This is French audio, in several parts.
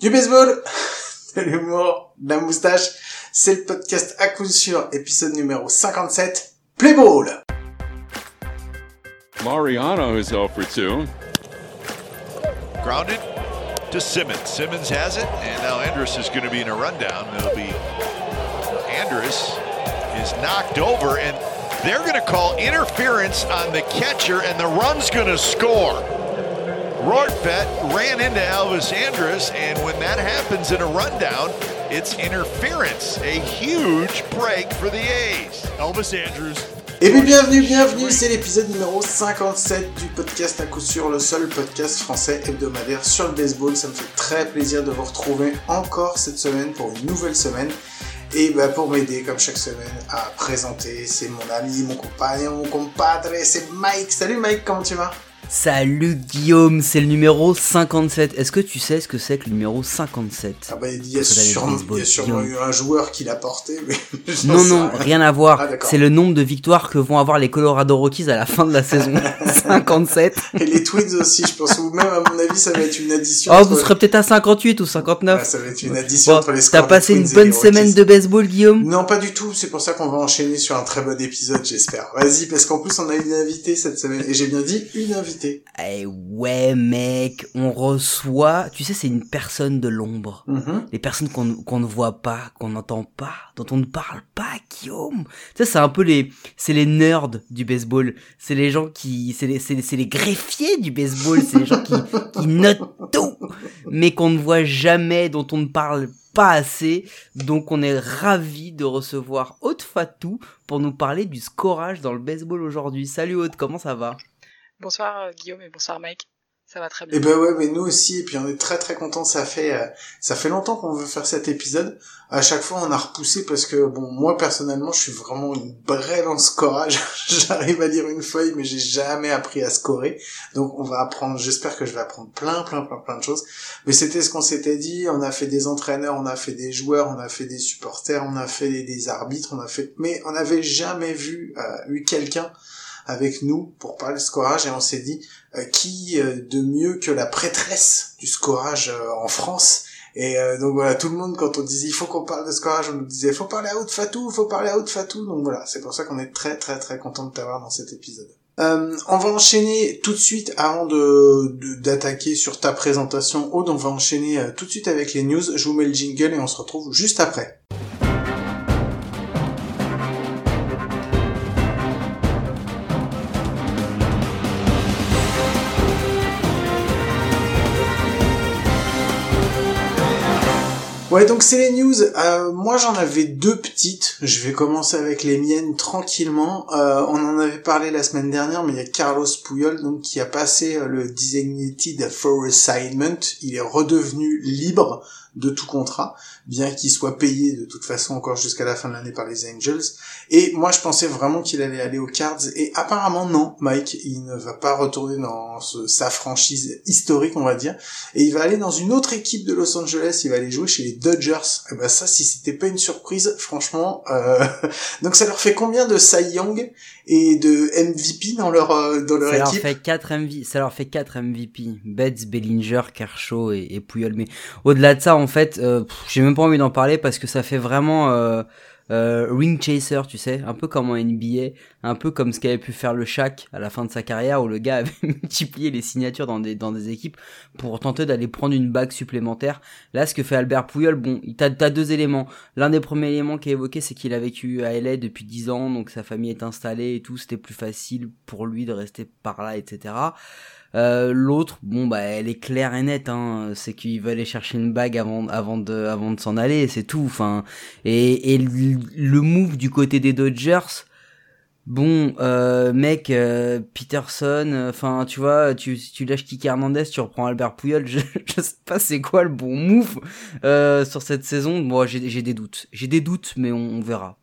Du baseball, de l'humour, de la moustache, c'est le podcast à coup sûr, épisode numéro 57, Play Ball Mariano is 0 for 2. Grounded to Simmons. Simmons has it, and now Andrus is going to be in a rundown. It'll be Andrus is knocked over, and they're going to call interference on the catcher, and the run's going to score. Ran into Elvis Andrus, and when that happens in a rundown, it's interference. A huge break for the A's. Elvis Andrews. Et puis bienvenue, bienvenue, c'est l'épisode numéro 57 du podcast à coup sûr, le seul podcast français hebdomadaire sur le baseball. Ça me fait très plaisir de vous retrouver encore cette semaine pour une nouvelle semaine. Et bah pour m'aider comme chaque semaine à présenter, c'est mon ami, mon compagnon, mon compadre, c'est Mike. Salut Mike, comment tu vas? Salut Guillaume, c'est le numéro 57. Est-ce que tu sais ce que c'est que le numéro 57 Ah bah il y a, sûrement, il y a sûrement eu un joueur qui l'a porté, mais Non, non, rien à voir. Ah, c'est le nombre de victoires que vont avoir les Colorado Rockies à la fin de la saison. 57. Et les Twins aussi, je pense, ou même à mon avis, ça va être une addition. Oh, vous serez peut-être à 58 ou 59. Ouais, ça va être une addition Bon, entre les scores. T'as passé une bonne semaine de baseball, Guillaume? Non, pas du tout. C'est pour ça qu'on va enchaîner sur un très bon épisode, j'espère. Vas-y, parce qu'en plus, on a une invitée cette semaine. Et j'ai bien dit une invitée. Eh ouais, mec, on reçoit... Tu sais, c'est une personne de l'ombre. Mhm. les personnes qu'on ne voit pas, qu'on n'entend pas, dont on ne parle pas, Guillaume. Tu sais, c'est un peu les, c'est les nerds du baseball. C'est les gens qui, c'est les, c'est les, c'est les greffiers du baseball. C'est les gens qui, qui notent tout, mais qu'on ne voit jamais, dont on ne parle pas assez. Donc, on est ravi de recevoir Haute Fatou pour nous parler du scorage dans le baseball aujourd'hui. Salut Haute, comment ça va? Bonsoir euh, Guillaume et bonsoir Mike. Ça va très bien. Et ben ouais, mais nous aussi. Et puis on est très très contents. Ça fait euh, ça fait longtemps qu'on veut faire cet épisode. À chaque fois, on a repoussé parce que bon, moi personnellement, je suis vraiment une brêle en scorage. J'arrive à lire une feuille, mais j'ai jamais appris à scorer. Donc on va apprendre. J'espère que je vais apprendre plein plein plein plein de choses. Mais c'était ce qu'on s'était dit. On a fait des entraîneurs, on a fait des joueurs, on a fait des supporters, on a fait des, des arbitres, on a fait. Mais on n'avait jamais vu euh, eu quelqu'un avec nous pour parler de scorage et on s'est dit euh, qui euh, de mieux que la prêtresse du scorage euh, en France? Et euh, donc voilà tout le monde quand on disait il faut qu'on parle de scorage on nous disait faut parler à Haute Fatou faut parler à Haute Fatou. Donc voilà c'est pour ça qu'on est très très très content de t'avoir dans cet épisode. Euh, on va enchaîner tout de suite avant de d'attaquer sur ta présentation Aude. On va enchaîner euh, tout de suite avec les news. Je vous mets le jingle et on se retrouve juste après Ouais, donc c'est les news. Euh, moi, j'en avais deux petites. Je vais commencer avec les miennes tranquillement. Euh, on en avait parlé la semaine dernière, mais il y a Carlos Puyol donc qui a passé euh, le designated for assignment. Il est redevenu libre de tout contrat, bien qu'il soit payé de toute façon encore jusqu'à la fin de l'année par les Angels. Et moi, je pensais vraiment qu'il allait aller aux Cards, et apparemment non, Mike, il ne va pas retourner dans sa franchise historique, on va dire, et il va aller dans une autre équipe de Los Angeles, il va aller jouer chez les Dodgers. Et ben ça, si c'était pas une surprise, franchement, euh... donc ça leur fait combien de Cy Young? Et de MVP dans leur euh, dans leur Ça leur fait 4 MVP, ça leur fait 4 MVP. Betts, Bellinger, Kershaw et, et Puyol. Mais au-delà de ça, en fait, euh, j'ai même pas envie d'en parler parce que ça fait vraiment euh, ring chaser, tu sais, un peu comme en NBA, un peu comme ce qu'avait pu faire le Shaq à la fin de sa carrière où le gars avait multiplié les signatures dans des dans des équipes pour tenter d'aller prendre une bague supplémentaire. Là, ce que fait Albert Puyol, bon, t'as t'as deux éléments. L'un des premiers éléments qui est évoqué, c'est qu'il a vécu à LA depuis 10 ans, donc sa famille est installée et tout, c'était plus facile pour lui de rester par là, etc. Euh, L'autre, bon bah elle est claire et nette, hein, c'est qu'il veut aller chercher une bague avant, avant de, avant de s'en aller, c'est tout. Enfin, et, et le move du côté des Dodgers, bon, euh, mec, euh, Peterson, enfin tu vois, tu, tu lâches Kiki Hernandez, tu reprends Albert Puyol, je, je sais pas c'est quoi le bon move euh, sur cette saison. Moi j'ai j'ai des doutes, j'ai des doutes, mais on, on verra.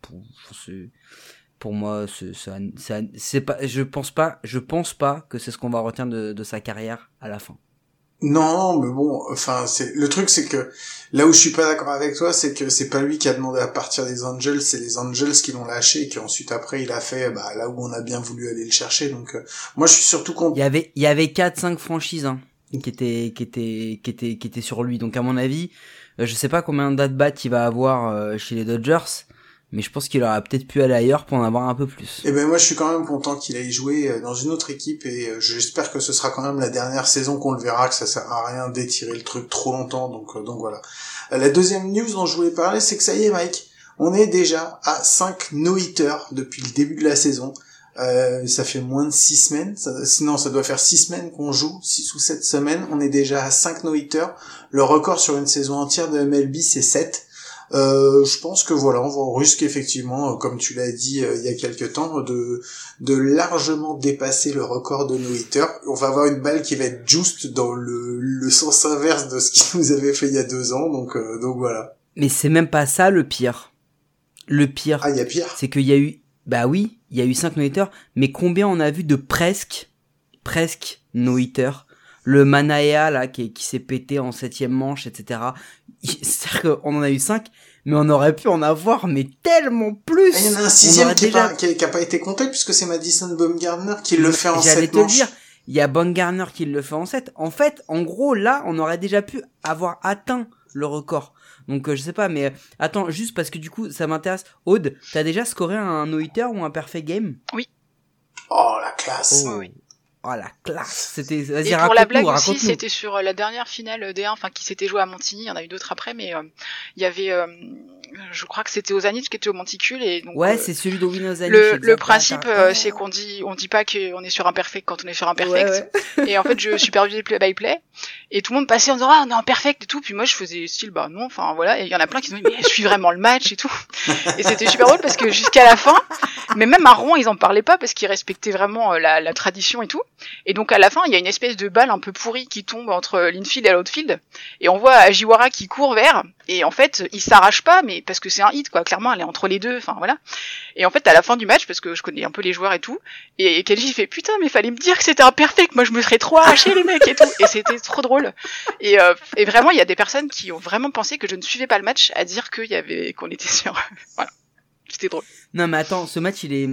Pour, moi, c'est ça- ça- c'est pas, je pense pas, je pense pas que c'est ce qu'on va retenir de, de sa carrière à la fin. Non, mais bon, enfin, c'est le truc, c'est que là où je suis pas d'accord avec toi, c'est que c'est pas lui qui a demandé à partir des Angels, c'est les Angels qui l'ont lâché et qu'ensuite après il a fait bah là où on a bien voulu aller le chercher. Donc euh, moi je suis surtout Il content. y avait, il y avait 4-5 franchises, hein. qui était qui était qui était qui était sur lui. Donc à mon avis, euh, je sais pas combien d'at-bat il va avoir euh, chez les Dodgers, mais je pense qu'il aurait peut-être pu aller ailleurs pour en avoir un peu plus. Et ben moi je suis quand même content qu'il aille jouer euh, dans une autre équipe et j'espère que ce sera quand même la dernière saison qu'on le verra, que ça sert à rien d'étirer le truc trop longtemps. Donc donc voilà. La deuxième news dont je voulais parler, c'est que ça y est Mike, on est déjà à 5 no-hitters depuis le début de la saison. Euh, ça fait moins de 6 semaines. sinon, ça doit faire 6 semaines qu'on joue, 6 ou 7 semaines. On est déjà à 5 no-hitters. Le record sur une saison entière de MLB, c'est 7. Euh, je pense que voilà, on risque effectivement, euh, comme tu l'as dit euh, il y a quelques temps, de, de largement dépasser le record de no-hitter. On va avoir une balle qui va être juste dans le, le sens inverse de ce qu'il nous avait fait il y a deux ans. Donc, donc voilà. Mais c'est même pas ça le pire. Le pire. Ah, il y a pire. C'est qu'il y a eu, bah oui, il y a eu 5 no mais combien on a vu de presque, presque no-hitter Le Manaea, là, qui, qui s'est pété en septième manche, etc. C'est-à-dire qu'on en a eu 5, mais on aurait pu en avoir, mais tellement plus Il y en a un sixième qui, déjà... qui, a pas été compté, puisque c'est Madison Baumgartner qui le fait en 7 manches. Dire, il y a Baumgartner qui le fait en 7. En fait, en gros, là, on aurait déjà pu avoir atteint le record. Donc euh, je sais pas, mais euh, attends, juste parce que du coup ça m'intéresse. Aude, t'as déjà scoré un no-hitter ou un perfect game? Oui. Oh la classe. Oh. Oui. Oh la classe. C'était. Vas-y, Et pour la blague aussi, c'était sur euh, la dernière finale D1, enfin qui s'était jouée à Montigny. Il y en a eu d'autres après, mais il y avait je crois que c'était aux qui était au monticule et donc ouais c'est celui Ozanich le, le principe c'est qu'on dit on dit pas qu'on est sur un perfect quand on est sur un perfect. et en fait je supervisais play by play et tout le monde passait en disant ah on est en perfect et tout. Puis moi je faisais style bah non enfin voilà. Et il y en a plein qui se disaient mais je suis vraiment le match et tout. Et c'était super drôle parce que jusqu'à la fin mais même à Rouen ils en parlaient pas parce qu'ils respectaient vraiment la, la tradition et tout. Et donc à la fin il y a une espèce de balle un peu pourrie qui tombe entre l'infield et l'outfield. Et on voit Ajiwara qui court vers et en fait il s'arrache pas mais parce que c'est un hit quoi. Clairement elle est entre les deux enfin voilà. Et en fait à la fin du match parce que je connais un peu les joueurs et tout et Kenji fait putain mais fallait me dire que c'était un perfect moi je me serais trop arraché les mecs et tout. Et c'était trop drôle. Et, euh, et vraiment il y a des personnes qui ont vraiment pensé que je ne suivais pas le match à dire qu'il y avait qu'on était sur voilà. C'était drôle. Non mais attends ce match il est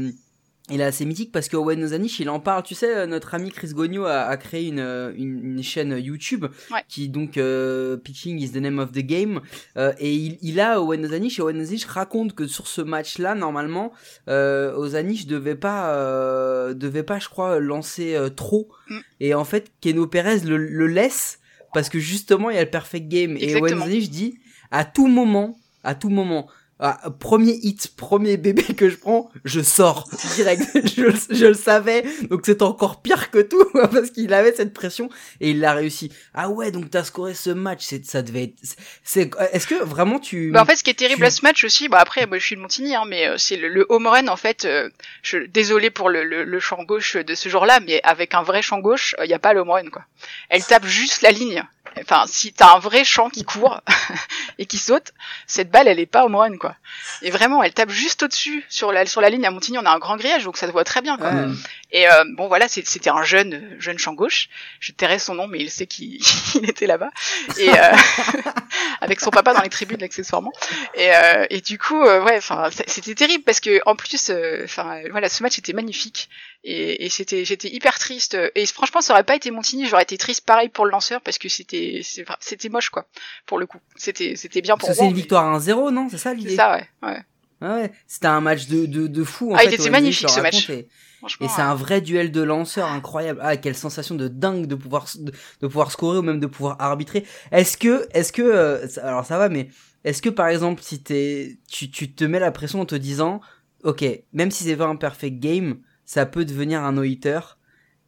il est assez mythique parce que Owen Ozanich il en parle tu sais euh, notre ami Chris Gogno a, a créé une, euh, une, une, chaîne YouTube ouais. qui donc euh, Pitching is the name of the game euh, et il, il a Owen Ozanich et Owen Ozanich raconte que sur ce match là normalement euh, Ozanich devait pas euh, devait pas je crois lancer euh, trop mm. et en fait Keno Perez le, le, laisse parce que justement il y a le perfect game Exactement. et Owen Ozanich dit à tout moment à tout moment ah, premier hit, premier bébé que je prends, je sors direct. je, je, le savais, donc c'est encore pire que tout parce qu'il avait cette pression et il l'a réussi. Ah ouais, donc t'as scoré ce match, c'est ça devait être. C'est est-ce que vraiment tu bah En fait, ce qui est terrible tu... à ce match aussi, bah après, moi je suis de Montigny, hein, mais euh, c'est le, le home run en fait. Euh, je désolé pour le, le, le, champ gauche de ce jour-là, mais avec un vrai champ gauche, il euh, n'y a pas le home run quoi. Elle tape juste la ligne. Enfin, si t'as un vrai champ qui court et qui saute, cette balle, elle est pas home run, quoi. Et vraiment, elle tape juste au-dessus sur la sur la ligne à Montigny. On a un grand grillage, donc ça se voit très bien. Quoi. Ouais. Et euh, bon, voilà, c'était un jeune jeune champ gauche. Je tairai son nom, mais il sait qu'il était là-bas. Et euh, avec son papa dans les tribunes accessoirement. Et, euh, et du coup, euh, ouais, enfin, c'était terrible parce que en plus, enfin, voilà, ce match était magnifique. Et, et c'était j'étais hyper triste. Et franchement ça aurait pas été Montigny j'aurais été triste pareil pour le lanceur parce que c'était c'était moche quoi pour le coup. C'était c'était bien pour c'est une victoire à 1-0 non? C'est ça l'idée? C'est ça ouais ouais ah ouais. C'était un match de de, de fou en ah, fait il était magnifique ce match. et, et c'est un vrai duel de lanceurs incroyable. Ah quelle sensation de dingue de pouvoir de, de pouvoir scorer ou même de pouvoir arbitrer. Est-ce que est-ce que euh, alors ça va mais est-ce que par exemple si t'es tu tu te mets la pression en te disant ok même si c'est pas un perfect game ça peut devenir un no-hitter.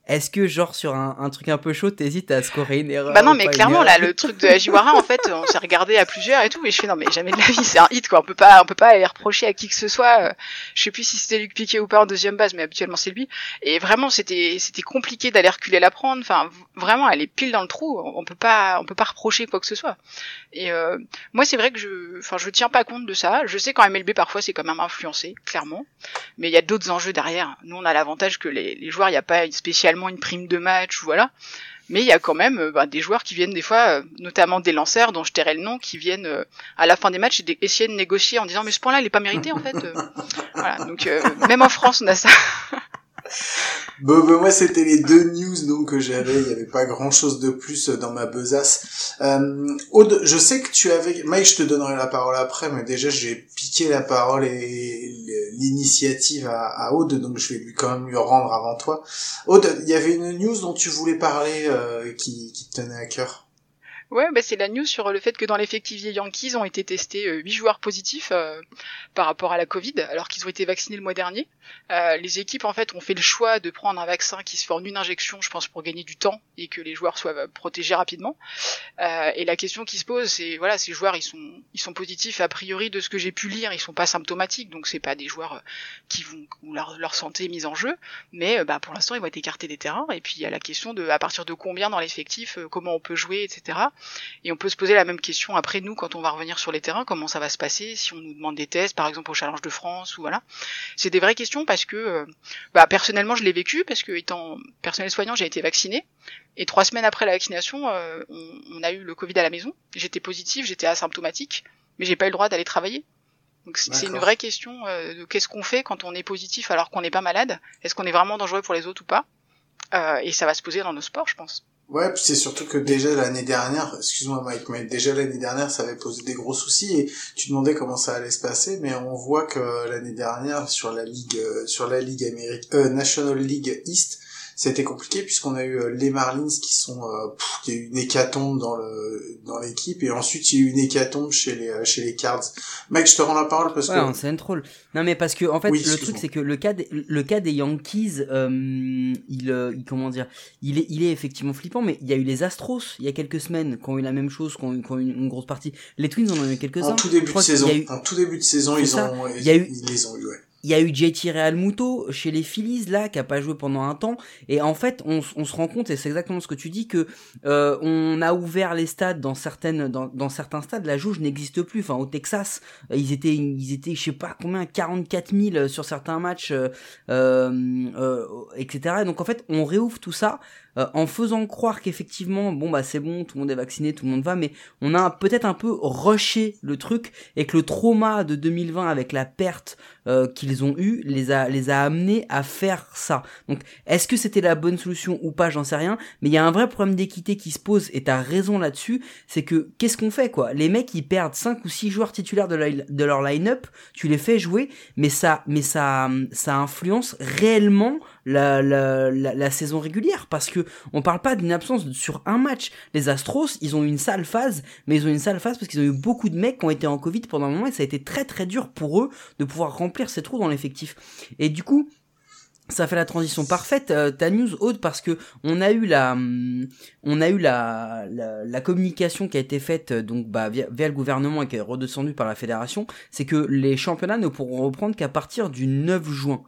Est-ce que genre sur un, un, truc un peu chaud, t'hésites à scorer une erreur Bah non, mais clairement là, le truc de Ajiwara, en fait, on s'est regardé à plusieurs et tout, et je fais non mais jamais de la vie, c'est un hit quoi. On peut pas, on peut pas aller reprocher à qui que ce soit. Je sais plus si c'était Luc Piquet ou pas en deuxième base, mais habituellement c'est lui. Et vraiment, c'était, c'était compliqué d'aller reculer la prendre. Enfin, vraiment, elle est pile dans le trou. On peut pas, on peut pas reprocher quoi que ce soit. Et euh, moi, c'est vrai que je, enfin, je tiens pas compte de ça. Je sais qu'en MLB parfois c'est quand même influencé, clairement. Mais il y a d'autres enjeux derrière. Nous, on a l'avantage que les, les joueurs, il n'y a pas spécialement une prime de match, voilà. Mais il y a quand même bah, des joueurs qui viennent des fois, euh, notamment des lanceurs dont je tairai le nom, qui viennent euh, à la fin des matchs et essayer de négocier en disant mais ce point-là il est pas mérité en fait. voilà, donc euh, même en France on a ça. bon, ben moi c'était les deux news donc que j'avais. Il y avait pas grand chose de plus dans ma besace. Euh, Aude, je sais que tu avais. Mike, je te donnerai la parole après, mais déjà j'ai piqué la parole et l'initiative à, à, Aude, donc je vais lui quand même lui rendre avant toi. Aude, il y avait une news dont tu voulais parler euh, qui, qui te tenait à cœur. Ouais, bah c'est la news sur le fait que dans l'effectif des Yankees ont été testés euh, 8 joueurs positifs euh, par rapport à la Covid, alors qu'ils ont été vaccinés le mois dernier. Euh, les équipes en fait ont fait le choix de prendre un vaccin qui se en une injection, je pense, pour gagner du temps et que les joueurs soient euh, protégés rapidement. Euh, et la question qui se pose, c'est voilà, ces joueurs ils sont ils sont positifs a priori de ce que j'ai pu lire, ils sont pas symptomatiques, donc c'est pas des joueurs qui vont où leur, leur santé est mise en jeu, mais bah pour l'instant ils vont être écartés des terrains. Et puis il y a la question de à partir de combien dans l'effectif, comment on peut jouer, etc. Et on peut se poser la même question après nous quand on va revenir sur les terrains, comment ça va se passer si on nous demande des tests, par exemple au Challenge de France ou voilà. C'est des vraies questions parce que, euh, bah, personnellement je l'ai vécu parce que étant personnel soignant j'ai été vacciné et trois semaines après la vaccination euh, on, on, a eu le Covid à la maison. J'étais positif, j'étais asymptomatique, mais j'ai pas eu le droit d'aller travailler. Donc c'est une vraie question euh, de qu'est-ce qu'on fait quand on est positif alors qu'on n'est pas malade? Est-ce qu'on est vraiment dangereux pour les autres ou pas? Et ça va se poser dans nos sports, je pense. Ouais, c'est surtout que déjà l'année dernière, excuse-moi Mike, mais déjà l'année dernière, ça avait posé des gros soucis et tu demandais comment ça allait se passer, mais on voit que l'année dernière sur la ligue, sur la ligue américaine, euh, National League East, c'était compliqué puisqu'on a eu les Marlins qui sont, euh, pff, il y a eu une hécatombe dans le dans l'équipe et ensuite il y a eu une hécatombe chez les chez les Cards. Mike, je te rends la parole parce ouais, que. C'est un troll. Non mais parce que en fait Oui, le truc c'est que le cas des, le cas des Yankees, euh, il, euh, il comment dire, il est il est effectivement flippant, mais il y a eu les Astros il y a quelques semaines qui ont eu la même chose, qui ont, eu- qui ont eu une, grosse partie. Les Twins en ont eu quelques uns. En tout début de saison, eu- en tout début de saison, ils ont, ils les ont eu, ouais. Il y a eu JT Realmuto chez les Phillies là qui a pas joué pendant un temps. Et en fait on, on se rend compte et c'est exactement ce que tu dis que euh, on a ouvert les stades dans certaines dans, dans certains stades. La jauge n'existe plus. Enfin au Texas euh, ils étaient ils étaient je sais pas combien 44 000 sur certains matchs euh, euh, euh, etc donc en fait on réouvre tout ça euh, en faisant croire qu'effectivement bon bah c'est bon tout le monde est vacciné tout le monde va mais on a peut-être un peu rushé le truc et que le trauma de 2020 avec la perte euh, qu'ils ont eu les a les a amenés à faire ça. Donc est-ce que c'était la bonne solution ou pas, j'en sais rien, mais il y a un vrai problème d'équité qui se pose et t'as raison là-dessus, c'est que qu'est-ce qu'on fait quoi? Les mecs ils perdent 5 ou 6 joueurs titulaires de, de leur line-up, tu les fais jouer, mais ça mais ça ça influence réellement la, la, la, la saison régulière parce que on parle pas d'une absence sur un match. Les Astros, ils ont eu une sale phase, mais ils ont une sale phase parce qu'ils ont eu beaucoup de mecs qui ont été en Covid pendant un moment et ça a été très très dur pour eux de pouvoir remplir ces trous dans l'effectif. Et du coup, ça fait la transition parfaite, euh, ta news Aude, parce que on a eu la, hum, on a eu la, la, la communication qui a été faite euh, donc bah, via, via le gouvernement et qui est redescendue par la fédération, c'est que les championnats ne pourront reprendre qu'à partir du 9 juin.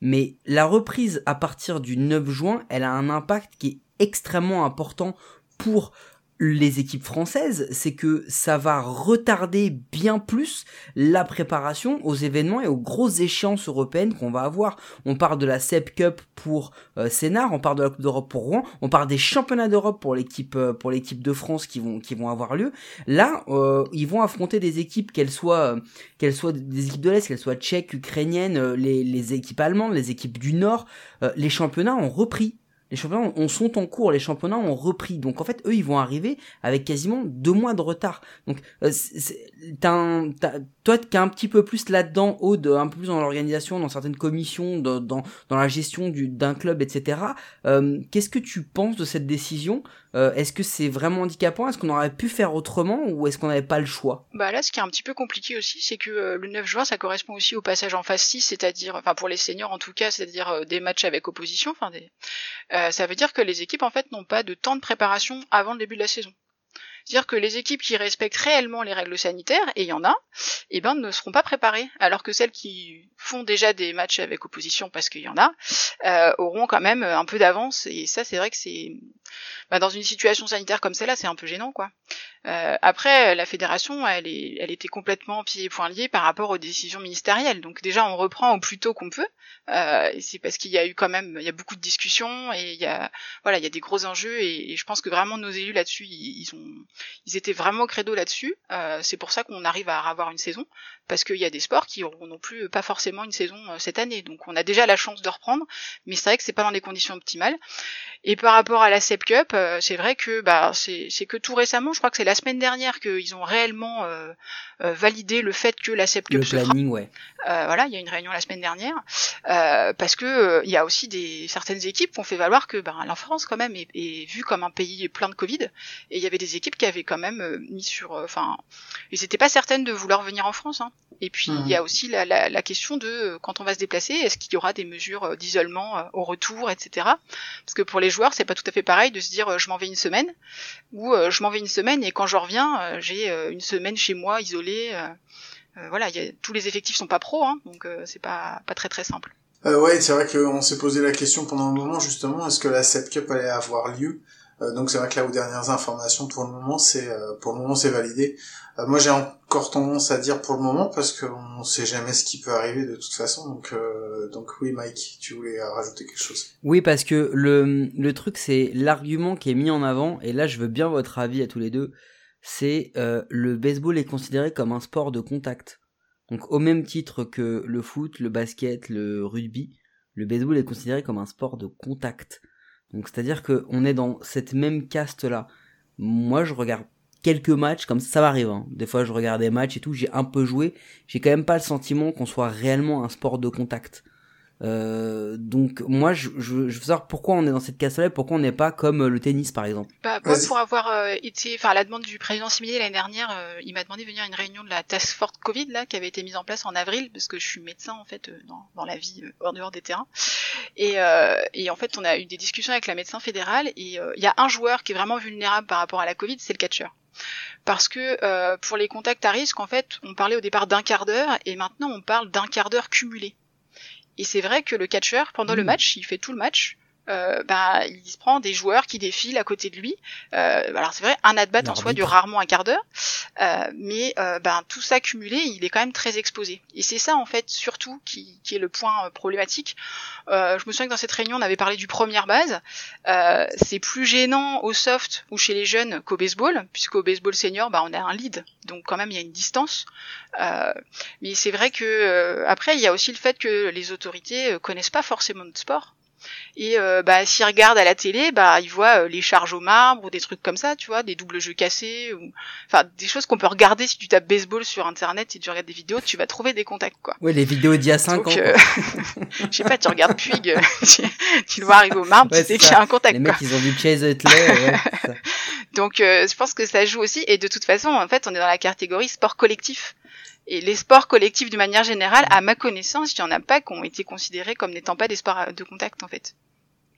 Mais la reprise à partir du 9 juin, elle a un impact qui est extrêmement important pour les équipes françaises, c'est que ça va retarder bien plus la préparation aux événements et aux grosses échéances européennes qu'on va avoir. On parle de la SEP Cup pour euh, Sénart, on parle de la Coupe d'Europe pour Rouen, on parle des championnats d'Europe pour l'équipe euh, pour l'équipe de France qui vont qui vont avoir lieu. Là, euh, ils vont affronter des équipes qu'elles soient euh, qu'elles soient des équipes de l'Est, qu'elles soient tchèques, ukrainiennes, euh, les les équipes allemandes, les équipes du Nord, euh, les championnats ont repris. Les championnats ont- sont en cours, les championnats ont repris. Donc en fait, eux, ils vont arriver avec quasiment deux mois de retard. Donc euh, un- toi qui es un petit peu plus là-dedans, un peu plus dans l'organisation, dans certaines commissions, dans, dans, la gestion du- d'un club, etc. euh, Qu'est-ce que tu penses de cette décision? Euh, Est-ce que c'est vraiment handicapant? Est-ce qu'on aurait pu faire autrement ou est-ce qu'on n'avait pas le choix? Bah là, ce qui est un petit peu compliqué aussi, c'est que euh, le 9 juin, ça correspond aussi au passage en phase 6, c'est-à-dire, enfin pour les seniors en tout cas, c'est-à-dire euh, des matchs avec opposition. Enfin, des... ça veut dire que les équipes en fait n'ont pas de temps de préparation avant le début de la saison. C'est-à-dire que les équipes qui respectent réellement les règles sanitaires, et il y en a, eh ben ne seront pas préparées, alors que celles qui font déjà des matchs avec opposition, parce qu'il y en a, euh, auront quand même un peu d'avance. Et ça, c'est vrai que c'est, bah, dans une situation sanitaire comme celle-là, c'est un peu gênant, quoi. Euh, après, la fédération, elle, est, elle était complètement pieds et poings liés par rapport aux décisions ministérielles. Donc déjà, on reprend au plus tôt qu'on peut. Euh, c'est parce qu'il y a eu quand même, il y a beaucoup de discussions et il y a, voilà, il y a des gros enjeux et, je pense que vraiment nos élus là-dessus, ils ont, ils étaient vraiment au credo là-dessus. Euh, c'est pour ça qu'on arrive à avoir une saison, parce qu'il y a des sports qui auront non plus pas forcément une saison cette année. Donc on a déjà la chance de reprendre, mais c'est vrai que c'est pas dans des conditions optimales. Et par rapport à la SEP Cup, c'est vrai que bah c'est que tout récemment, je crois que c'est la semaine dernière qu'ils ont réellement validé le fait que la SEP Cup le planning, ouais. voilà, il y a une réunion la semaine dernière, parce que il y a aussi des certaines équipes qui ont fait valoir que ben, la France quand même est, est vue comme un pays plein de Covid, et il y avait des équipes qui avaient quand même mis sur, enfin, ils n'étaient pas certaines de vouloir venir en France. Hein. Et puis il y a aussi la, la, la, question de quand on va se déplacer, est-ce qu'il y aura des mesures d'isolement au retour, etc. Parce que pour les joueurs, c'est pas tout à fait pareil de se dire je m'en vais une semaine ou je m'en vais une semaine et quand je reviens, j'ai une semaine chez moi isolée. voilà, y a, tous les effectifs sont pas pros, hein, donc c'est pas pas très très simple. Euh, ouais, c'est vrai qu'on s'est posé la question pendant un moment justement, est-ce que la 7 Cup allait avoir lieu? euh, Donc c'est vrai que là aux dernières informations, pour le moment c'est euh, pour le moment c'est validé. Euh, moi j'ai encore tendance à dire pour le moment parce qu'on sait jamais ce qui peut arriver de toute façon. Donc donc oui Mike, tu voulais rajouter quelque chose? Oui parce que le le truc c'est l'argument qui est mis en avant et là je veux bien votre avis à tous les deux. C'est le baseball est considéré comme un sport de contact. Donc au même titre que le foot, le basket, le rugby, le baseball est considéré comme un sport de contact. Donc c'est-à-dire qu'on est dans cette même caste là. Moi je regarde quelques matchs comme ça, ça m'arrive. Hein. Des fois je regarde des matchs et tout, j'ai un peu joué, j'ai quand même pas le sentiment qu'on soit réellement un sport de contact. Euh, donc moi je, je, je, veux savoir pourquoi on est dans cette casse-là pourquoi on n'est pas comme euh, le tennis par exemple. Bah, moi pour avoir euh, été, enfin à la demande du président Simier l'année dernière, euh, il m'a demandé de venir à une réunion de la task force Covid là qui avait été mise en place en avril parce que je suis médecin en fait dans, dans la vie hors dehors des terrains et, et en fait on a eu des discussions avec la médecin fédérale et il y a un joueur qui est vraiment vulnérable par rapport à la Covid, c'est le catcheur parce que euh, pour les contacts à risque, en fait, on parlait au départ d'un quart d'heure et maintenant on parle d'un quart d'heure cumulé. Et c'est vrai que le catcheur, pendant le match, il fait tout le match. Euh, bah, il se prend des joueurs qui défilent à côté de lui. Euh, alors c'est vrai, un at-bat en soi dure rarement un quart d'heure, euh, mais ben tout ça cumulé, il est quand même très exposé. Et c'est ça en fait surtout qui, qui est le point euh, problématique. Euh, je me souviens que dans cette réunion, on avait parlé du première base. c'est plus gênant au soft ou chez les jeunes qu'au baseball, puisqu'au baseball senior, bah, on a un lead, donc quand même il y a une distance. mais c'est vrai que après, il y a aussi le fait que les autorités connaissent pas forcément notre sport et euh, bah s'ils regardent à la télé bah ils voient euh, les charges au marbre ou des trucs comme ça tu vois des doubles jeux cassés ou enfin des choses qu'on peut regarder si tu tapes baseball sur internet si tu regardes des vidéos tu vas trouver des contacts quoi. Ouais les vidéos d'il y a 5 ans euh, je sais pas tu regardes Puig tu, tu, le vois arriver au marbre tu sais qu'il y a un contact les mecs ils ont vu Chase Utley ouais, donc je pense que ça joue aussi et de toute façon en fait on est dans la catégorie sport collectif et les sports collectifs d'une manière générale, à ma connaissance, il n'y en a pas qui ont été considérés comme n'étant pas des sports de contact en fait.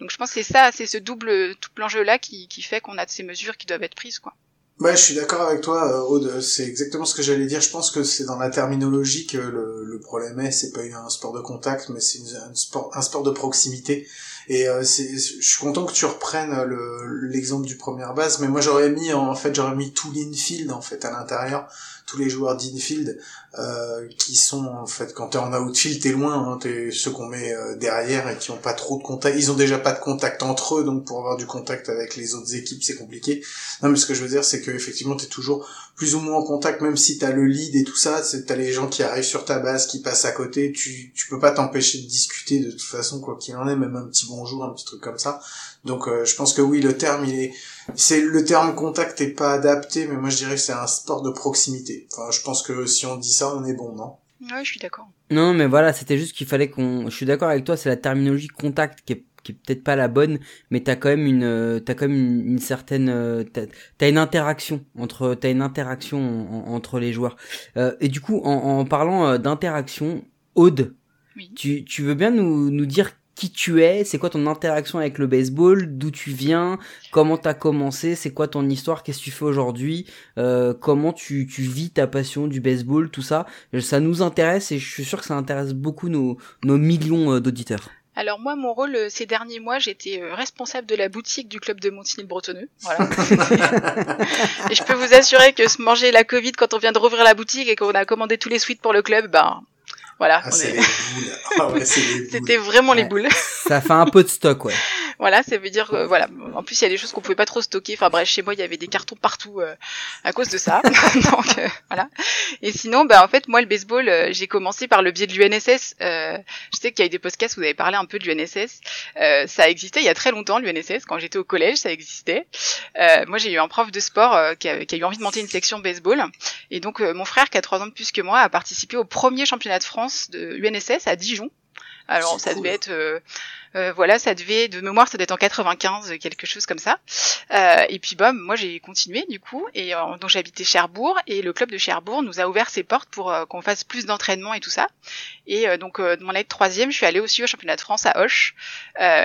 Donc je pense que c'est ça, c'est ce double tout l'enjeu là qui, qui fait qu'on a ces mesures qui doivent être prises quoi. Ouais, je suis d'accord avec toi, euh, Aude. C'est exactement ce que j'allais dire. Je pense que c'est dans la terminologie que le, le problème est. C'est pas un sport de contact, mais c'est un sport, un sport de proximité. Et euh, c'est, je suis content que tu reprennes le, l'exemple du première base, mais moi j'aurais mis en fait j'aurais mis tout l'infield en fait à l'intérieur tous les joueurs d'infield euh, qui sont en fait quand t'es en outfield t'es loin hein, t'es ceux qu'on met euh, derrière et qui ont pas trop de contact. Ils ont déjà pas de contact entre eux donc pour avoir du contact avec les autres équipes c'est compliqué. Non mais ce que je veux dire c'est que effectivement t'es toujours plus ou moins en contact même si t'as le lead et tout ça c'est t'as les gens qui arrivent sur ta base qui passent à côté tu tu peux pas t'empêcher de discuter de toute façon quoi qu'il en est même un petit bonjour un petit truc comme ça donc euh, je pense que oui le terme il est c'est le terme contact est pas adapté, mais moi je dirais que c'est un sport de proximité. Enfin, je pense que si on dit ça, on est bon, non? Ouais, je suis d'accord. Non, mais voilà, c'était juste qu'il fallait qu'on. Je suis d'accord avec toi, c'est la terminologie contact qui est qui est peut-être pas la bonne, mais t'as quand même une, euh, t'as quand même une, certaine, euh, t'as, une interaction entre, t'as une interaction entre les joueurs. Euh, et du coup, en, en parlant d'interaction, Aude, oui. tu, tu veux bien nous, nous dire qui tu es, c'est quoi ton interaction avec le baseball, d'où tu viens, comment t'as commencé, c'est quoi ton histoire, qu'est-ce que tu fais aujourd'hui, euh, comment tu, tu vis ta passion du baseball, tout ça. Ça nous intéresse et je suis sûr que ça intéresse beaucoup nos, nos millions euh, d'auditeurs. Alors moi, mon rôle euh, ces derniers mois, j'étais responsable de la boutique du club de Montigny-le-Bretonneux. Voilà. et je peux vous assurer que se manger la Covid quand on vient de rouvrir la boutique et qu'on a commandé tous les suites pour le club, ben voilà. Ah, c'est les boules. Ah, ouais, C'était vraiment les boules. Ça fait un peu de stock, ouais. voilà, ça veut dire, voilà. En plus, il y a des choses qu'on pouvait pas trop stocker. Enfin bref, chez moi, il y avait des cartons partout à cause de ça. Donc voilà. Et sinon, bah en fait, moi, le baseball, j'ai commencé par le biais de l'UNSS. je sais qu'il y a eu des podcasts où vous avez parlé un peu de l'UNSS. ça existait il y a très longtemps, l'UNSS. Quand j'étais au collège, ça existait. moi, j'ai eu un prof de sport qui a, qui, a, eu envie de monter une section baseball. Et donc, mon frère, qui a trois ans de plus que moi, a participé au premier championnat de France de UNSS à Dijon. Alors ça devait être euh, euh, voilà, ça devait, de mémoire, ça devait être en 95, quelque chose comme ça. Euh, et puis, bah, moi, j'ai continué, du coup, et euh, donc j'habitais Cherbourg, et le club de Cherbourg nous a ouvert ses portes pour euh, qu'on fasse plus d'entraînement et tout ça. Et donc, de mon année de troisième, je suis allée aussi au championnat de France à Hoche,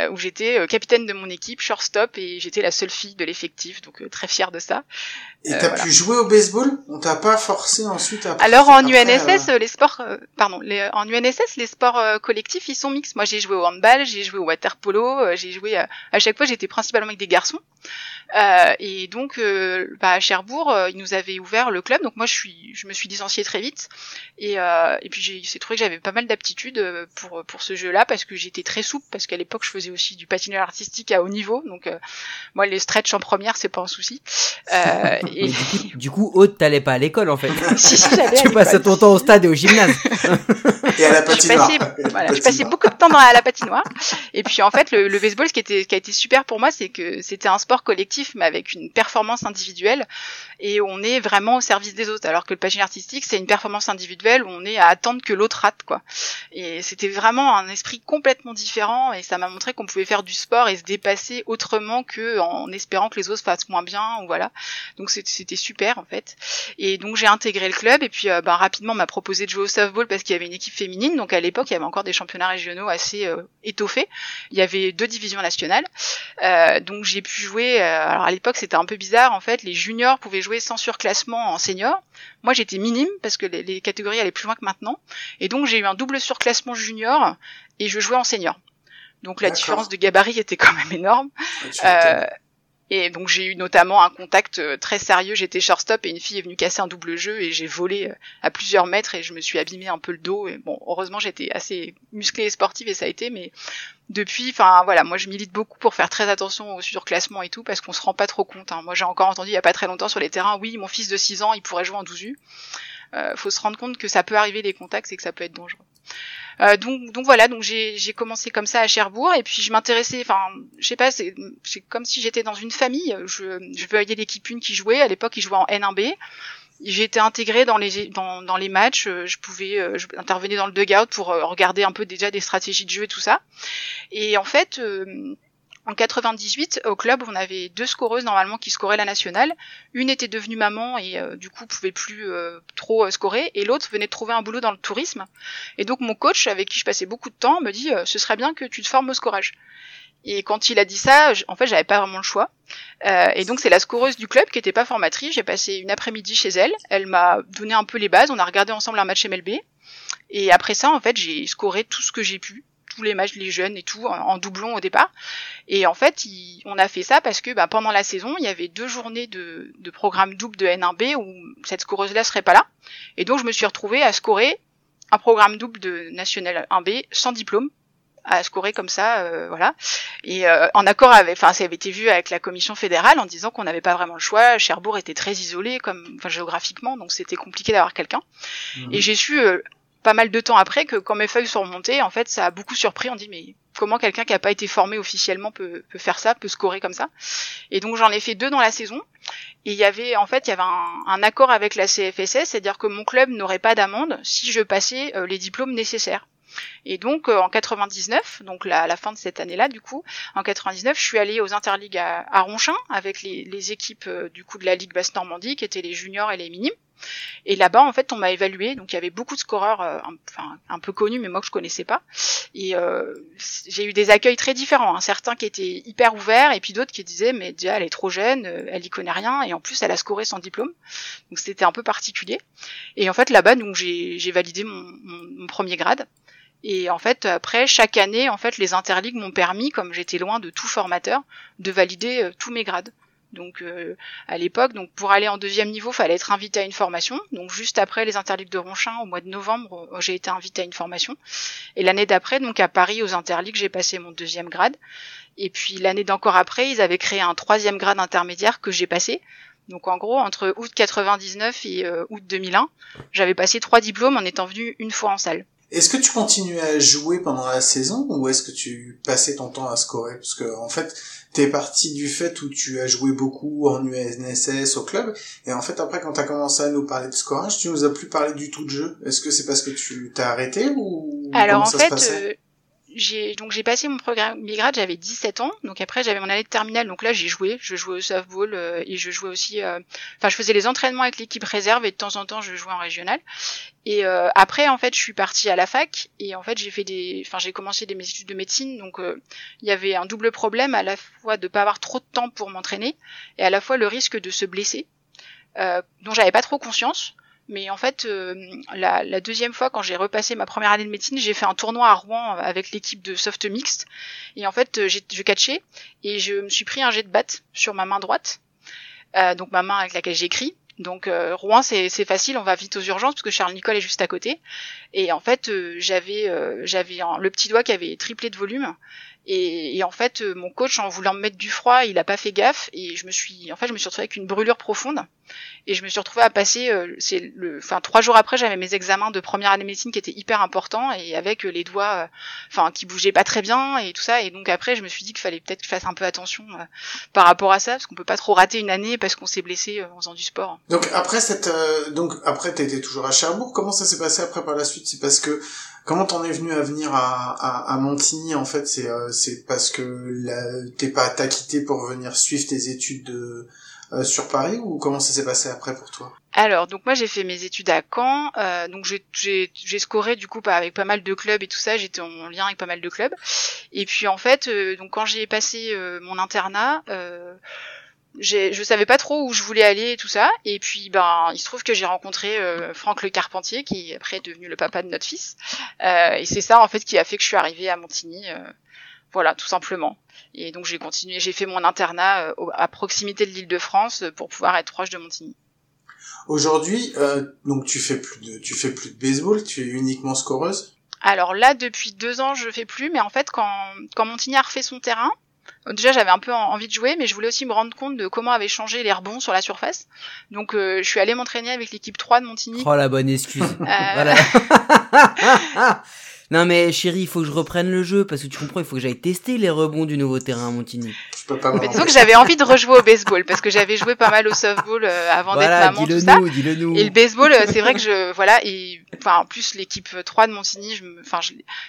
où j'étais capitaine de mon équipe, shortstop, et j'étais la seule fille de l'effectif, donc très fière de ça. Et t'as pu jouer au baseball? On t'a pas forcé ensuite à Alors en UNSS, les sports, pardon, les, en UNSS, les sports collectifs, ils sont mixtes. Moi, j'ai joué au handball, j'ai joué au water polo. Euh, j'ai joué à, à chaque fois, j'étais principalement avec des garçons. Euh, et donc, euh, bah, à Cherbourg, euh, ils nous avaient ouvert le club. Donc moi, je suis, je me suis licenciée très vite. Et, euh, et puis j'ai c'est trouvé que j'avais pas mal d'aptitudes pour pour ce jeu-là parce que j'étais très souple parce qu'à l'époque, je faisais aussi du patinage artistique à haut niveau. Donc moi, les stretch en première, c'est pas un souci. et... du coup, du coup, Aude, t'allais pas à l'école en fait. si, si, tu passais ton temps au stade et au gymnase. et à la patinoire. Je passais, voilà, je passais beaucoup de temps dans la, la patinoire. Et puis en fait, le, le baseball, ce qui était, ce qui a été super pour moi, c'est que c'était un sport collectif mais avec une performance individuelle et on est vraiment au service des autres. Alors que le patinage artistique, c'est une performance individuelle où on est à attendre que l'autre rate, quoi. Et c'était vraiment un esprit complètement différent et ça m'a montré qu'on pouvait faire du sport et se dépasser autrement que en espérant que les autres fassent moins bien ou voilà. Donc c'était super en fait. Et donc j'ai intégré le club et puis euh, ben, rapidement on m'a proposé de jouer au softball parce qu'il y avait une équipe féminine. Donc à l'époque il y avait encore des championnats régionaux assez euh, étoffés. Il y avait deux divisions nationales. Euh, donc j'ai pu jouer. alors à l'époque c'était un peu bizarre en fait. Les juniors pouvaient jouer sans surclassement en senior. Moi, j'étais minime parce que les, catégories allaient plus loin que maintenant. Et donc, j'ai eu un double surclassement junior et je jouais en senior. Donc, la différence de gabarit était quand même énorme. Euh, et donc j'ai eu notamment un contact euh, très sérieux. J'étais shortstop et une fille est venue casser un double jeu et j'ai volé euh, à plusieurs mètres et je me suis abîmé un peu le dos. Et bon, heureusement j'étais assez musclée et sportive et ça a été. Mais depuis, enfin voilà, moi je milite beaucoup pour faire très attention au surclassement et tout parce qu'on se rend pas trop compte. Hein. Moi j'ai encore entendu il y a pas très longtemps sur les terrains, oui mon fils de 6 ans il pourrait jouer en 12 U. Euh, faut se rendre compte que ça peut arriver les contacts et que ça peut être dangereux. Euh, donc, donc voilà, donc j'ai commencé comme ça à Cherbourg et puis je m'intéressais, enfin, je sais pas, c'est comme si j'étais dans une famille. Je, je voyais l'équipe une qui jouait. À l'époque, ils jouaient en N1B. J'ai été intégrée dans les dans, dans les matchs. Je pouvais euh, je intervenir dans le dugout pour euh, regarder un peu déjà des stratégies de jeu et tout ça. Et en fait, en 98, au club, on avait deux scoreuses normalement qui scoraient la nationale. Une était devenue maman et euh, du coup pouvait plus euh, trop euh, scorer, et l'autre venait de trouver un boulot dans le tourisme. Et donc mon coach, avec qui je passais beaucoup de temps, me dit ce serait bien que tu te formes au scorage. Et quand il a dit ça, en fait, j'avais pas vraiment le choix. et donc c'est la scoreuse du club qui était pas formatrice. J'ai passé une après-midi chez elle. Elle m'a donné un peu les bases. On a regardé ensemble un match MLB. Et après ça, en fait, j'ai scoré tout ce que j'ai pu tous les matchs, les jeunes et tout, en, doublon au départ. Et en fait, on a fait ça parce que bah, pendant la saison, il y avait deux journées de, de programme double de N1B où cette scoreuse-là serait pas là. Et donc, je me suis retrouvée à scorer un programme double de National 1B sans diplôme à scorer comme ça, euh, voilà. Et euh, en accord avec, enfin, ça avait été vu avec la commission fédérale en disant qu'on n'avait pas vraiment le choix. Cherbourg était très isolé, comme, enfin, géographiquement, donc c'était compliqué d'avoir quelqu'un. Mmh. Et j'ai su euh, pas mal de temps après que quand mes feuilles sont remontées, en fait, ça a beaucoup surpris. On dit mais comment quelqu'un qui a pas été formé officiellement peut, peut faire ça, peut scorer comme ça? Et donc j'en ai fait deux dans la saison. Et il y avait en fait il y avait un, un accord avec la CFSS, c'est-à-dire que mon club n'aurait pas d'amende si je passais euh, les diplômes nécessaires. Et donc euh, en 99, donc la, la, fin de cette année-là, du coup, en 99, je suis allée aux Interligues à, à Ronchin avec les, les équipes euh, du coup de la Ligue Basse Normandie, qui étaient les juniors et les minimes. Et là-bas, en fait, on m'a évalué. Donc, il y avait beaucoup de scoreurs, euh, un, enfin, un peu connus, mais moi que je connaissais pas. Et euh, j'ai eu des accueils très différents. Hein. Certains qui étaient hyper ouverts, et puis d'autres qui disaient, mais déjà, elle est trop jeune, elle y connaît rien, et en plus, elle a scoré sans diplôme. Donc, c'était un peu particulier. Et en fait, là-bas, donc, j'ai validé mon, mon premier grade. Et en fait, après, chaque année, en fait, les interligues m'ont permis, comme j'étais loin de tout formateur, de valider euh, tous mes grades. donc euh, à l'époque. Donc pour aller en deuxième niveau, fallait être invité à une formation. Donc juste après les interligues de Ronchin, au mois de novembre, euh, j'ai été invité à une formation. Et l'année d'après, donc à Paris aux interligues, j'ai passé mon deuxième grade. Et puis l'année d'encore après, ils avaient créé un troisième grade intermédiaire que j'ai passé. Donc en gros, entre août 99 et août 2001, j'avais passé trois diplômes en étant venu une fois en salle. Est-ce que tu continuais à jouer pendant la saison ou est-ce que tu passais ton temps à scorer? Parce que en fait, t'es parti du fait où tu as joué beaucoup en UNSS au club et en fait après quand t'as commencé à nous parler de scorage, tu nous as plus parlé du tout de jeu. Est-ce que c'est parce que tu t'as arrêté ou Alors en fait, j'ai donc j'ai passé mon programme grade, j'avais 17 ans. Donc après j'avais mon année de terminale. Donc là j'ai joué, je jouais au softball euh, et je jouais aussi. Euh, enfin je faisais les entraînements avec l'équipe réserve et de temps en temps je jouais en régional. Et euh, après en fait je suis partie à la fac et en fait j'ai fait des, enfin j'ai commencé des études de médecine. Donc il y avait un double problème à la fois de pas avoir trop de temps pour m'entraîner et à la fois le risque de se blesser, dont j'avais pas trop conscience. Mais en fait, euh, la, deuxième fois, quand j'ai repassé ma première année de médecine, j'ai fait un tournoi à Rouen avec l'équipe de soft mixte. Et en fait, euh, j'ai, je catchais et je me suis pris un jet de batte sur ma main droite, euh, donc ma main avec laquelle j'écris. Donc euh, Rouen c'est, facile, on va vite aux urgences parce que Charles Nicole est juste à côté. Et en fait j'avais le petit doigt qui avait triplé de volume et, et, en fait, euh, mon coach, en voulant me mettre du froid, il a pas fait gaffe et je me suis, en fait, je me suis retrouvée avec une brûlure profonde et je me suis retrouvée à passer, euh, c'est le, enfin trois jours après, j'avais mes examens de première année de médecine qui étaient hyper importants et avec euh, les doigts, enfin, qui bougeaient pas très bien et tout ça. Et donc après, je me suis dit qu'il fallait peut-être que je fasse un peu attention par rapport à ça parce qu'on peut pas trop rater une année parce qu'on s'est blessé en faisant du sport. Donc après cette, donc après, t'étais toujours à Cherbourg. Comment ça s'est passé après par la suite? C'est parce que Comment t'en es venu à venir à, Montigny en fait? C'est euh, c'est parce que t'es pas t'as quitté pour venir suivre tes études de, euh, sur Paris ou comment ça s'est passé après pour toi? Alors, donc moi j'ai fait mes études à Caen, euh, donc j'ai scoré du coup avec pas mal de clubs et tout ça, j'étais en lien avec pas mal de clubs. Et puis en fait, donc quand j'ai passé mon internat, je savais pas trop où je voulais aller et tout ça. Et puis, ben, il se trouve que j'ai rencontré euh, Franck Le Carpentier, qui est après devenu le papa de notre fils. Euh, et c'est ça, en fait, qui a fait que je suis arrivée à Montigny. Euh, voilà, tout simplement. Et donc j'ai continué, j'ai fait mon internat euh, à proximité de l'Île-de-France pour pouvoir être proche de Montigny. Aujourd'hui, donc tu fais plus de, tu fais plus de baseball, tu es uniquement scoreuse? Alors là, depuis deux ans, je fais plus, mais en fait, quand, quand Montigny a refait son terrain, Déjà, j'avais un peu envie de jouer, mais je voulais aussi me rendre compte de comment avaient changé les rebonds sur la surface. Donc, euh, je suis allée m'entraîner avec l'équipe 3 de Montigny. Oh, la bonne excuse. Euh, voilà. Non mais chérie, il faut que je reprenne le jeu parce que tu comprends, il faut que j'aille tester les rebonds du nouveau terrain à Montigny. Je peux pas mais disons que j'avais envie de rejouer au baseball parce que j'avais joué pas mal au softball euh, avant d'être maman tout ça. Dis-le nous. Et le baseball, euh, c'est vrai que je voilà et enfin en plus l'équipe 3 de Montigny, je enfin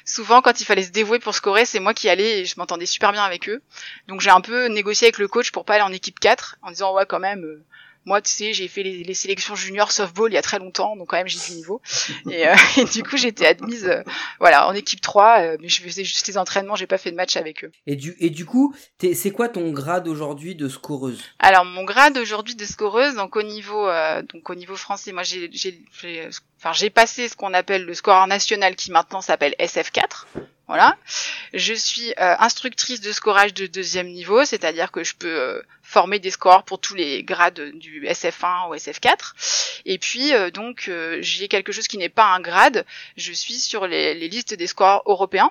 souvent quand il fallait se dévouer pour scorer, c'est moi qui allais et je m'entendais super bien avec eux. Donc j'ai un peu négocié avec le coach pour pas aller en équipe 4 en disant ouais quand même euh, moi, tu sais, j'ai fait les, sélections juniors softball il y a très longtemps, donc quand même j'ai du niveau. Et, euh, du coup, j'étais admise, euh, voilà, en équipe 3, euh, mais je faisais juste les entraînements, j'ai pas fait de match avec eux. Et du et du coup, c'est quoi ton grade aujourd'hui de scoreuse? Alors mon grade aujourd'hui de scoreuse, donc au niveau donc au niveau français, moi j'ai j'ai enfin j'ai passé ce qu'on appelle le score national qui maintenant s'appelle SF4. Voilà. Je suis euh, instructrice de scorage de deuxième niveau, c'est-à-dire que je peux euh, former des scores pour tous les grades du SF1 au SF4. Et puis euh, donc j'ai quelque chose qui n'est pas un grade, je suis sur les, listes des scores européens.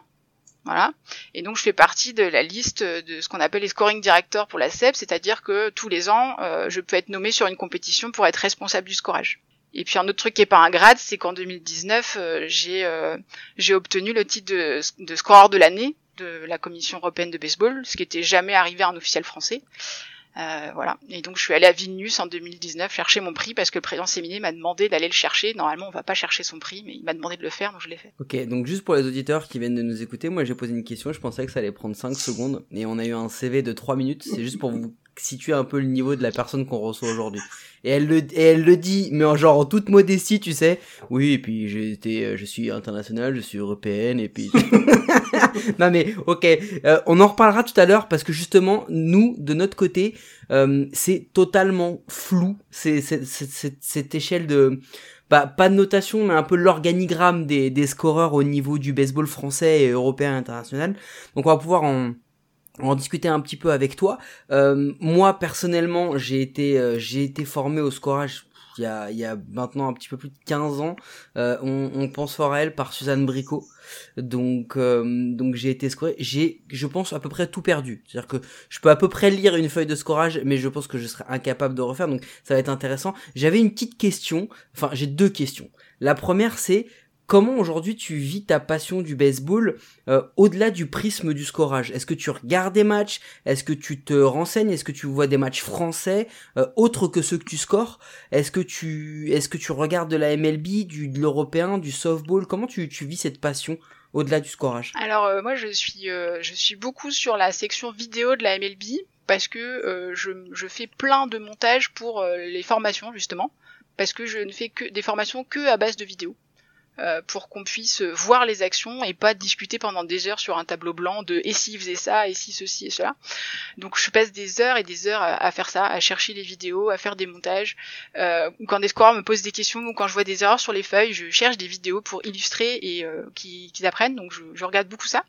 Voilà. Et donc je fais partie de la liste de ce qu'on appelle les scoring directors pour la SEP, c'est-à-dire que tous les ans, je peux être nommé sur une compétition pour être responsable du scorage. Et puis un autre truc qui est pas un grade, c'est qu'en 2019, euh, j'ai euh, j'ai obtenu le titre de, de scoreur de l'année de la Commission européenne de baseball, ce qui était jamais arrivé à un officiel français. Euh, voilà. Et donc je suis allée à Vilnius en 2019 chercher mon prix parce que le président Séminé m'a demandé d'aller le chercher. Normalement, on va pas chercher son prix, mais il m'a demandé de le faire, donc je l'ai fait. Ok, donc juste pour les auditeurs qui viennent de nous écouter, moi j'ai posé une question, je pensais que ça allait prendre 5 secondes, et on a eu un CV de 3 minutes, c'est juste pour vous situer un peu le niveau de la personne qu'on reçoit aujourd'hui. Et elle le, et elle le dit, mais en genre en toute modestie, tu sais. Oui, et puis j'ai été, euh, je suis international, je suis européenne, et puis. non mais ok, euh, on en reparlera tout à l'heure parce que justement, nous, de notre côté, euh, c'est totalement flou. C'est cette échelle de pas, pas de notation, mais un peu l'organigramme des, des scoreurs au niveau du baseball français et européen et international. Donc on va pouvoir en en discuter un petit peu avec toi. Euh, moi personnellement, j'ai été euh, j'ai été formé au scorage il y a, il y a maintenant un petit peu plus de 15 ans. Euh, on, on, pense fort à elle par Suzanne Bricot. Donc euh, donc j'ai été scoré. J'ai je pense à peu près tout perdu. C'est-à-dire que je peux à peu près lire une feuille de scorage, mais je pense que je serais incapable de refaire. Donc ça va être intéressant. J'avais une petite question. Enfin j'ai deux questions. La première c'est Comment aujourd'hui tu vis ta passion du baseball euh, au-delà du prisme du scorage? Est-ce que tu regardes des matchs? Est-ce que tu te renseignes? Est-ce que tu vois des matchs français euh, autres que ceux que tu scores? Est-ce que tu est-ce que tu regardes de la MLB, du de l'européen, du softball? Comment tu, tu vis cette passion au-delà du scorage? Alors euh, moi je suis je suis beaucoup sur la section vidéo de la MLB parce que je, je fais plein de montages pour les formations justement parce que je ne fais que des formations que à base de vidéos. Euh, pour qu'on puisse voir les actions et pas discuter pendant des heures sur un tableau blanc de et si faisait ça et si ceci et cela. Donc je passe des heures et des heures à, faire ça, à chercher les vidéos, à faire des montages. Euh, quand des scoreurs me posent des questions ou quand je vois des erreurs sur les feuilles, je cherche des vidéos pour illustrer et euh, qu'ils apprennent. Donc je, regarde beaucoup ça.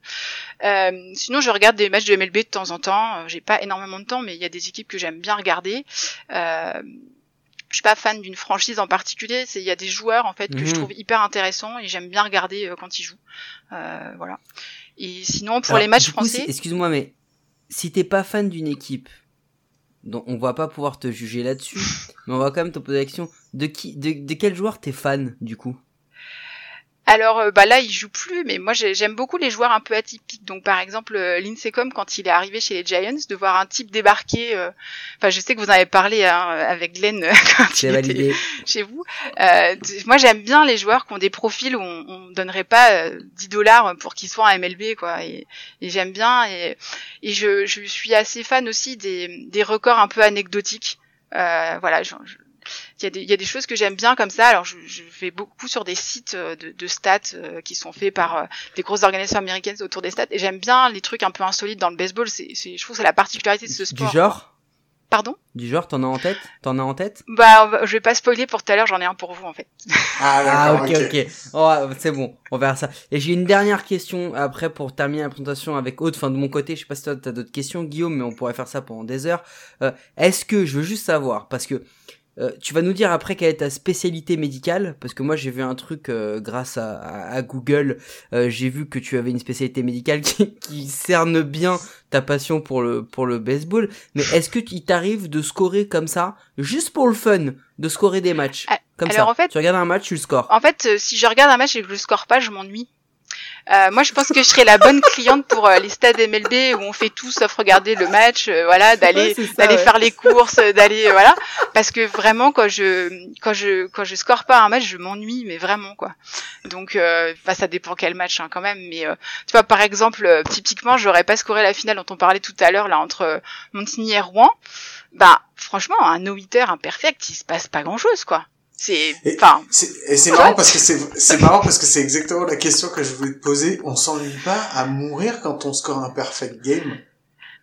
Euh, sinon je regarde des matchs de MLB de temps en temps. J'ai pas énormément de temps, mais il y a des équipes que j'aime bien regarder. Euh, je suis pas fan d'une franchise en particulier. C'est il y a des joueurs en fait que je mhm. trouve hyper intéressants et j'aime bien regarder euh, quand ils jouent. Euh, voilà. Et sinon pour les matchs français. Excuse-moi, mais si t'es pas fan d'une équipe, donc on va pas pouvoir te juger là-dessus, mais on va quand même te poser la question de qui, de, de quel joueur t'es fan du coup? Alors euh, bah là il joue plus, mais moi j'aime beaucoup les joueurs un peu atypiques. Donc par exemple euh, Lincecum quand il est arrivé chez les Giants, de voir un type débarquer. Euh, enfin je sais que vous en avez parlé hein, avec Glenn quand il était chez vous. moi j'aime bien les joueurs qui ont des profils où on, on donnerait pas 10 dollars pour qu'ils soient en MLB quoi. Et, j'aime bien et, et je, je, suis assez fan aussi des, des records un peu anecdotiques. voilà, je, il y, a des, il y a des choses que j'aime bien comme ça. Alors, je, je vais beaucoup sur des sites euh, de, de stats euh, qui sont faits par euh, des grosses organisations américaines autour des stats. Et j'aime bien les trucs un peu insolites dans le baseball. C'est, c'est, je trouve que c'est la particularité de ce sport. Du genre? Pardon? Du genre, t'en as en tête? T'en as en tête? Bah, je vais pas spoiler pour tout à l'heure. J'en ai un pour vous en fait. Ah, ah ok, ok. Oh, c'est bon, on verra ça. Et j'ai une dernière question après pour terminer la présentation avec Aude. Enfin, de mon côté, je sais pas si toi t'as d'autres questions, Guillaume, mais on pourrait faire ça pendant des heures. Euh, est-ce que je veux juste savoir parce que euh, tu vas nous dire après quelle est ta spécialité médicale, parce que moi j'ai vu un truc euh, grâce à, à, Google, euh, j'ai vu que tu avais une spécialité médicale qui, qui, cerne bien ta passion pour le pour le baseball. Mais est-ce que il t'arrive de scorer comme ça, juste pour le fun, de scorer des matchs? Ah, comme Alors ça en fait, Tu regardes un match, tu le scores. En fait, si je regarde un match et que je le score pas, je m'ennuie. Euh, moi, je pense que je serais la bonne cliente pour euh, les stades MLB où on fait tout sauf regarder le match, euh, voilà, d'aller d'aller faire les courses, d'aller voilà, parce que vraiment quand je quand je quand je score pas un match, je m'ennuie, mais vraiment quoi. Donc, bah, ça dépend quel match hein, quand même, mais tu vois par exemple, typiquement, j'aurais pas scoré la finale dont on parlait tout à l'heure là entre Montigny et Rouen. Bah franchement, un no hitter imperfect, il se passe pas grand chose quoi. C'est, enfin. Et c'est marrant parce que c'est, c'est marrant parce que c'est exactement la question que je voulais te poser. On s'ennuie pas à mourir quand on score un perfect game?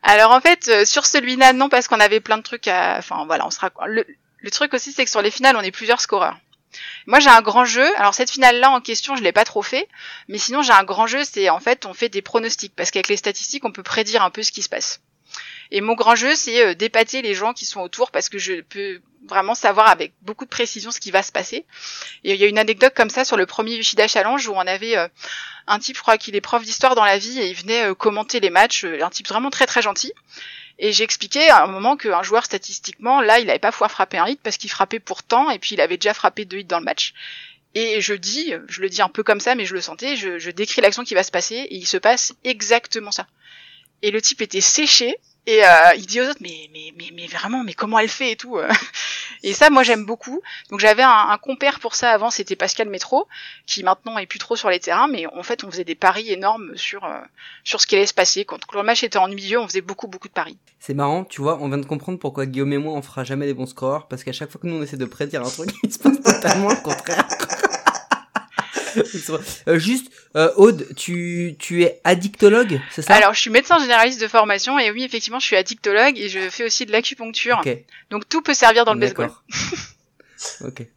Alors en fait, euh, sur celui-là, non, parce qu'on avait plein de trucs à, enfin voilà, on sera, le, le truc aussi, c'est que sur les finales, on est plusieurs scoreurs. Moi, j'ai un grand jeu. Alors cette finale-là en question, je l'ai pas trop fait, mais sinon j'ai un grand jeu. C'est en fait, on fait des pronostics parce qu'avec les statistiques, on peut prédire un peu ce qui se passe. Et mon grand jeu, c'est euh, d'épater les gens qui sont autour parce que je peux vraiment savoir avec beaucoup de précision ce qui va se passer. Et il y a une anecdote comme ça sur le premier Yoshida Challenge où on avait euh, un type, je crois qu'il est prof d'histoire dans la vie et il venait euh, commenter les matchs, un type vraiment très très gentil. Et j'ai expliqué à un moment qu'un joueur statistiquement, là, il n'avait pas pouvoir frapper un hit parce qu'il frappait pourtant et puis il avait déjà frappé deux hits dans le match. Et je dis, je le dis un peu comme ça, mais je le sentais, je décris l'action qui va se passer et il se passe exactement ça. Et le type était séché, et euh, il dit aux autres, mais, mais, mais, mais vraiment, mais comment elle fait et tout. Euh. Et ça, moi, j'aime beaucoup. Donc j'avais un, un, compère pour ça avant, c'était Pascal Métro, qui maintenant est plus trop sur les terrains, mais en fait, on faisait des paris énormes sur euh, sur ce qui allait se passer. Quand le match était en milieu, on faisait beaucoup, beaucoup de paris. C'est marrant, tu vois, on vient de comprendre pourquoi Guillaume et moi, on fera jamais des bons scores, parce qu'à chaque fois que nous, on essaie de prédire un truc, il se passe totalement le contraire. Euh, juste, euh, Aude, tu, tu es addictologue, c'est ça? Alors, je suis médecin généraliste de formation et oui, effectivement, je suis addictologue et je fais aussi de l'acupuncture. Donc, tout peut servir dans le baseball. ok.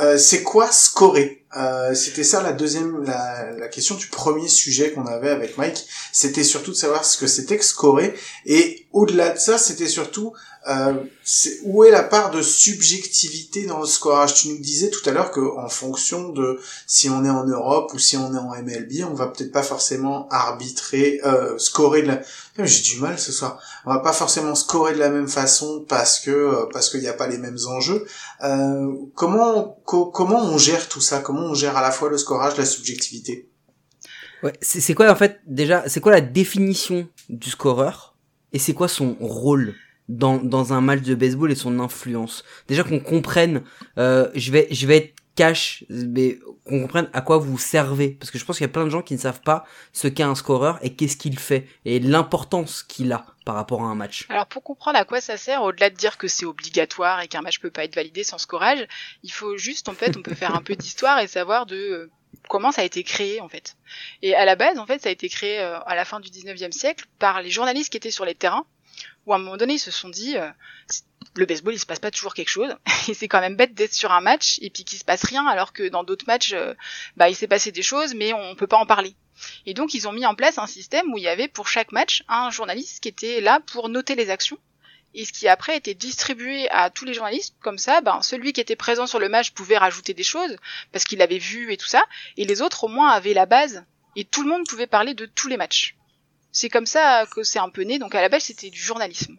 euh, c'est quoi scorer? Euh, C'était ça la deuxième, la, la, question du premier sujet qu'on avait avec Mike. C'était surtout de savoir ce que c'était que scorer. Et au-delà de ça, c'était surtout euh, où est la part de subjectivité dans le scorage? Tu nous disais tout à l'heure que en fonction de si on est en Europe ou si on est en MLB, on va peut-être pas forcément arbitrer, euh, scorer de la. J'ai du mal ce soir. On va pas forcément scorer de la même façon parce que euh, parce qu'il n'y a pas les mêmes enjeux. Euh, comment comment on gère tout ça? On gère à la fois le scorage, la subjectivité Ouais, c'est quoi en fait déjà C'est quoi la définition du scoreur et c'est quoi son rôle dans, dans un match de baseball et son influence? Déjà qu'on comprenne, euh, je vais je vais être cash, mais qu'on comprenne à quoi vous servez, parce que je pense qu'il y a plein de gens qui ne savent pas ce qu'est un scoreur et qu'est-ce qu'il fait et l'importance qu'il a par rapport à un match. Alors pour comprendre à quoi ça sert, au-delà de dire que c'est obligatoire et qu'un match peut pas être validé sans scorage, il faut juste en fait on peut faire un peu d'histoire et savoir de euh, comment ça a été créé en fait. Et à la base en fait ça a été créé euh, à la fin du 19e siècle par les journalistes qui étaient sur les terrains où à un moment donné ils se sont dit euh, le baseball il se passe pas toujours quelque chose. Et c'est quand même bête d'être sur un match et puis qu'il se passe rien alors que dans d'autres matchs euh, bah il s'est passé des choses mais on peut pas en parler. Et donc ils ont mis en place un système où il y avait pour chaque match un journaliste qui était là pour noter les actions. Et ce qui après était distribué à tous les journalistes. Comme ça ben celui qui était présent sur le match pouvait rajouter des choses parce qu'il l'avait vu et tout ça. Et les autres au moins avaient la base. Et tout le monde pouvait parler de tous les matchs. C'est comme ça que c'est un peu né. Donc à la base, c'était du journalisme.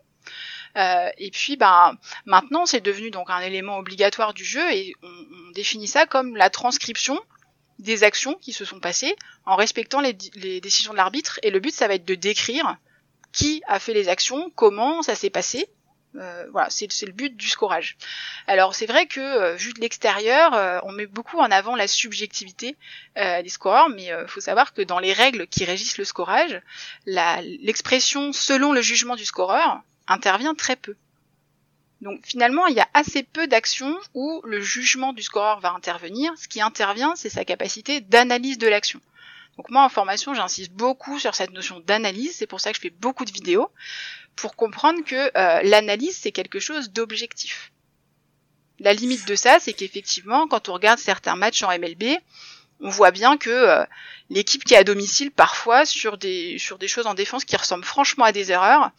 Euh, et puis, ben, maintenant, c'est devenu donc un élément obligatoire du jeu et on, définit ça comme la transcription des actions qui se sont passées en respectant les, les décisions de l'arbitre. Et le but, ça va être de décrire qui a fait les actions, comment ça s'est passé, euh, voilà, c'est le but du scorage. Alors c'est vrai que euh, vu de l'extérieur, euh, on met beaucoup en avant la subjectivité des scoreurs, mais il faut savoir que dans les règles qui régissent le scorage, l'expression selon le jugement du scoreur intervient très peu. Donc finalement, il y a assez peu d'actions où le jugement du scoreur va intervenir. Ce qui intervient, c'est sa capacité d'analyse de l'action. Donc moi en formation, j'insiste beaucoup sur cette notion d'analyse, c'est pour ça que je fais beaucoup de vidéos, pour comprendre que euh, l'analyse c'est quelque chose d'objectif. La limite de ça, c'est qu'effectivement, quand on regarde certains matchs en MLB, on voit bien que euh, l'équipe qui est à domicile, parfois, sur des, sur des choses en défense qui ressemblent franchement à des erreurs,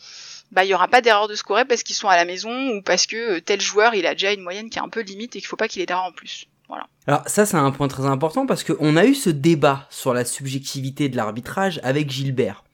bah il y aura pas d'erreur de scorer parce qu'ils sont à la maison ou parce que euh, tel joueur il a déjà une moyenne qui est un peu limite et qu'il faut pas qu'il ait d'erreur en plus. Voilà. Alors ça c'est un point très important parce qu'on a eu ce débat sur la subjectivité de l'arbitrage avec Gilbert.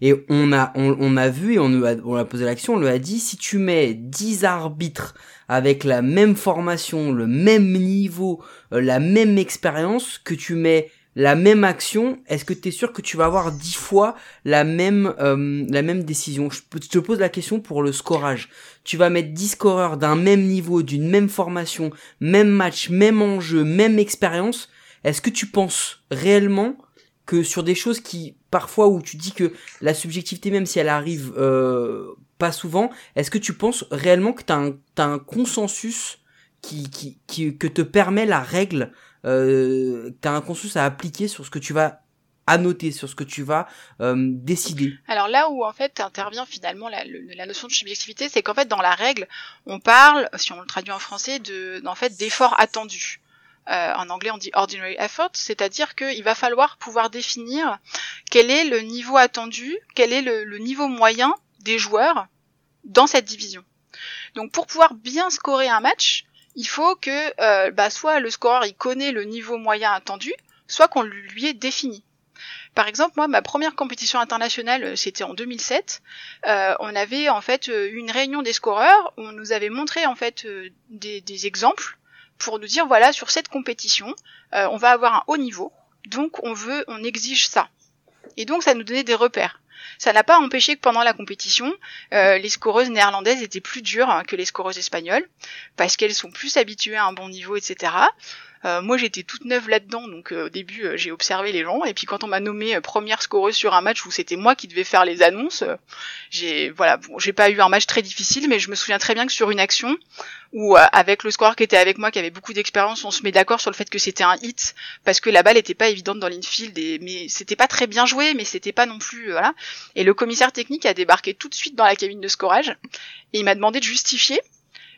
Et on a, on, a vu et on, a, on a posé l'action, on lui a dit, si tu mets 10 arbitres avec la même formation, le même niveau, euh, la même expérience, que tu mets la même action, est-ce que tu es sûr que tu vas avoir 10 fois la même, euh, la même décision? Je, te pose la question pour le scorage. Tu vas mettre 10 scoreurs d'un même niveau, d'une même formation, même match, même enjeu, même expérience. Est-ce que tu penses réellement que sur des choses qui parfois où tu dis que la subjectivité même si elle arrive euh, pas souvent, est-ce que tu penses réellement que tu as, as, un consensus qui, qui, qui, que te permet la règle euh, tu as un consensus à appliquer sur ce que tu vas annoter, sur ce que tu vas euh, décider. Alors là où en fait intervient finalement la, notion de subjectivité, c'est qu'en fait dans la règle, on parle, si on le traduit en français, de en fait d'efforts attendus. Euh, en anglais on dit ordinary effort, c'est-à-dire qu'il va falloir pouvoir définir quel est le niveau attendu, quel est le niveau moyen des joueurs dans cette division. Donc pour pouvoir bien scorer un match, il faut que euh, bah, soit le scoreur il connaît le niveau moyen attendu, soit qu'on lui ait défini. Par exemple, moi, ma première compétition internationale, euh, c'était en 2007. Euh, on avait en fait une réunion des scoreurs où on nous avait montré en fait des, exemples pour nous dire voilà sur cette compétition, on va avoir un haut niveau, donc on veut, on exige ça. Et donc ça nous donnait des repères. Ça n'a pas empêché que pendant la compétition, euh, les scoreuses néerlandaises étaient plus dures que les scoreuses espagnoles, parce qu'elles sont plus habituées à un bon niveau, etc. Euh, moi j'étais toute neuve là-dedans, donc euh, au début euh, j'ai observé les gens, et puis quand on m'a nommé première scoreuse sur un match où c'était moi qui devais faire les annonces, j'ai voilà, bon, j'ai pas eu un match très difficile, mais je me souviens très bien que sur une action où avec le scoreur qui était avec moi, qui avait beaucoup d'expérience, on se met d'accord sur le fait que c'était un hit parce que la balle était pas évidente dans l'infield, et mais c'était pas très bien joué, mais c'était pas non plus voilà. Et le commissaire technique a débarqué tout de suite dans la cabine de scorage et il m'a demandé de justifier.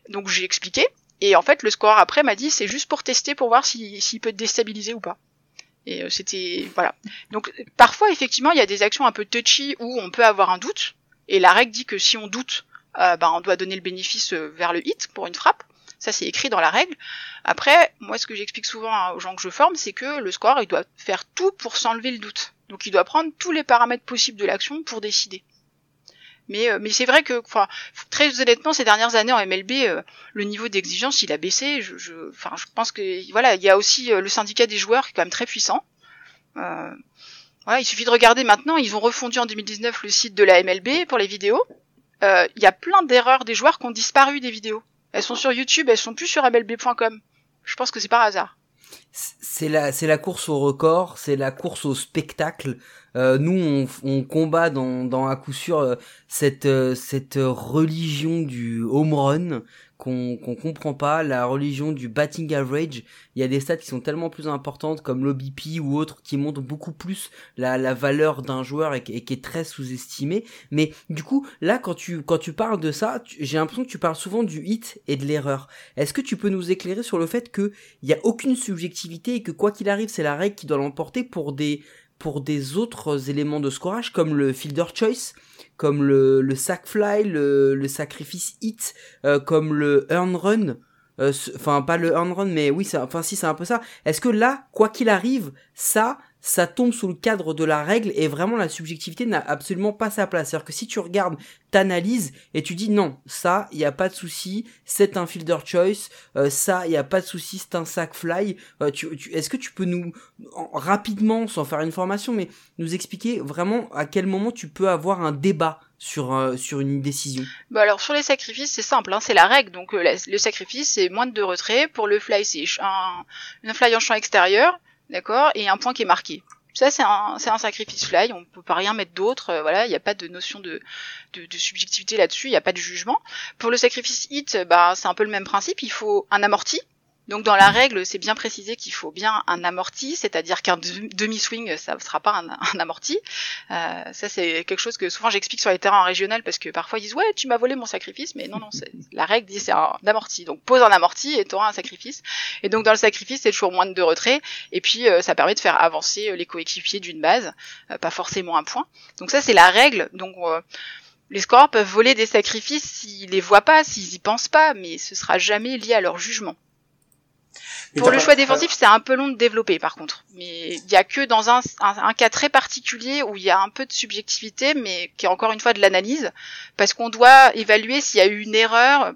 Donc j'ai expliqué Et en fait, le score après m'a dit c'est juste pour tester pour voir s'il peut te déstabiliser ou pas. Et euh, c'était voilà. Donc parfois effectivement il y a des actions un peu touchy où on peut avoir un doute. Et la règle dit que si on doute, euh, ben, on doit donner le bénéfice euh, vers le hit pour une frappe. Ça, c'est écrit dans la règle. Après, moi, ce que j'explique souvent aux gens que je forme, c'est que le score, il doit faire tout pour s'enlever le doute. Donc, il doit prendre tous les paramètres possibles de l'action pour décider. Mais, euh, mais c'est vrai que, très honnêtement, ces dernières années en MLB, euh, le niveau d'exigence, il a baissé. Je, je, enfin, je pense que, voilà, il y a aussi le syndicat des joueurs qui est quand même très puissant. Euh, voilà, il suffit de regarder maintenant. Ils ont refondu en 2019 le site de la MLB pour les vidéos. Il y a plein d'erreurs des joueurs qui ont disparu des vidéos. Elles sont sur YouTube, elles sont plus sur MLB.com. Je pense que c'est par hasard. C'est la, c'est la course au record, c'est la course au spectacle. Euh, nous, on, combat dans, dans à coup sûr euh, cette, euh, cette religion du home run qu'on qu'on comprend pas, la religion du batting average. Il y a des stats qui sont tellement plus importantes comme l'OBP ou autres qui montrent beaucoup plus la, la valeur d'un joueur et, qui est très sous-estimé. Mais du coup, là, quand tu, quand tu parles de ça, j'ai l'impression que tu parles souvent du hit et de l'erreur. Est-ce que tu peux nous éclairer sur le fait que il y a aucune subjectivité et que quoi qu'il arrive, c'est la règle qui doit l'emporter pour des pour des autres éléments de scorage comme le fielder choice, comme le, le fly, le, le sacrifice hit, euh, comme le earn run. Euh, enfin, pas le earn run, mais oui, enfin si c'est un peu ça. Est-ce que là, quoi qu'il arrive, ça, ça tombe sous le cadre de la règle et vraiment la subjectivité n'a absolument pas sa place. C'est-à-dire que si tu regardes, t'analyses et tu dis non, ça, il n'y a pas de souci, c'est un fielder choice, euh, ça, il n'y a pas de souci, c'est un sack fly. Euh, tu, tu, Est-ce que tu peux nous, rapidement, sans faire une formation, mais nous expliquer vraiment à quel moment tu peux avoir un débat sur euh, sur une décision? Bah alors sur les sacrifices c'est simple, hein, c'est la règle. Donc le sacrifice c'est moins de deux retraits. Pour le fly c'est un, un fly en champ extérieur d'accord, et un point qui est marqué. Ça, c'est un, un sacrifice fly, on peut pas rien mettre d'autre, euh, voilà, il n'y a pas de notion de subjectivité là-dessus, il n'y a pas de jugement. Pour le sacrifice hit, bah, c'est un peu le même principe, il faut un amorti, donc dans la règle, c'est bien précisé qu'il faut bien un amorti, c'est-à-dire qu'un demi-swing, ça ne sera pas un, amorti. Euh, ça c'est quelque chose que souvent j'explique sur les terrains régionaux parce que parfois ils disent ouais tu m'as volé mon sacrifice, mais non non, la règle dit c'est un amorti. Donc pose un amorti et tu auras un sacrifice. Et donc dans le sacrifice c'est toujours moins de deux retraits et puis euh, ça permet de faire avancer euh, les coéquipiers d'une base, pas forcément un point. Donc ça c'est la règle. Donc les scoreurs peuvent voler des sacrifices s'ils les voient pas, s'ils y pensent pas, mais ce sera jamais lié à leur jugement. Pour le choix défensif, c'est un peu long de développer par contre. Mais il y a que dans un, un, cas très particulier où il y a un peu de subjectivité, mais qui est encore une fois de l'analyse, parce qu'on doit évaluer s'il y a eu une erreur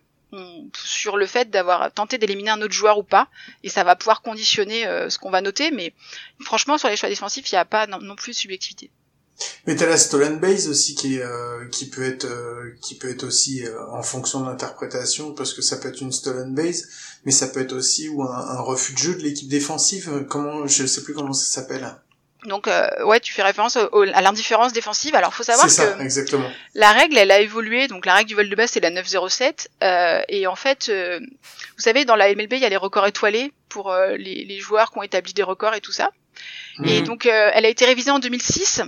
sur le fait d'avoir tenté d'éliminer un autre joueur ou pas, et ça va pouvoir conditionner euh, ce qu'on va noter. Mais franchement, sur les choix défensifs, il n'y a pas non, non plus de subjectivité. Mais t'as la stolen base aussi qui est, euh, qui peut être euh, qui peut être aussi euh, en fonction de l'interprétation parce que ça peut être une stolen base mais ça peut être aussi ou un, refus de jeu de l'équipe défensive comment je sais plus comment ça s'appelle. Donc ouais, tu fais référence à l'indifférence défensive. Alors faut savoir ça, que exactement. la règle elle a évolué. Donc la règle du vol de base c'est la 907 et en fait vous savez dans la MLB il y a les records étoilés pour les, les, joueurs qui ont établi des records et tout ça. Et mhm. donc elle a été révisée en 2006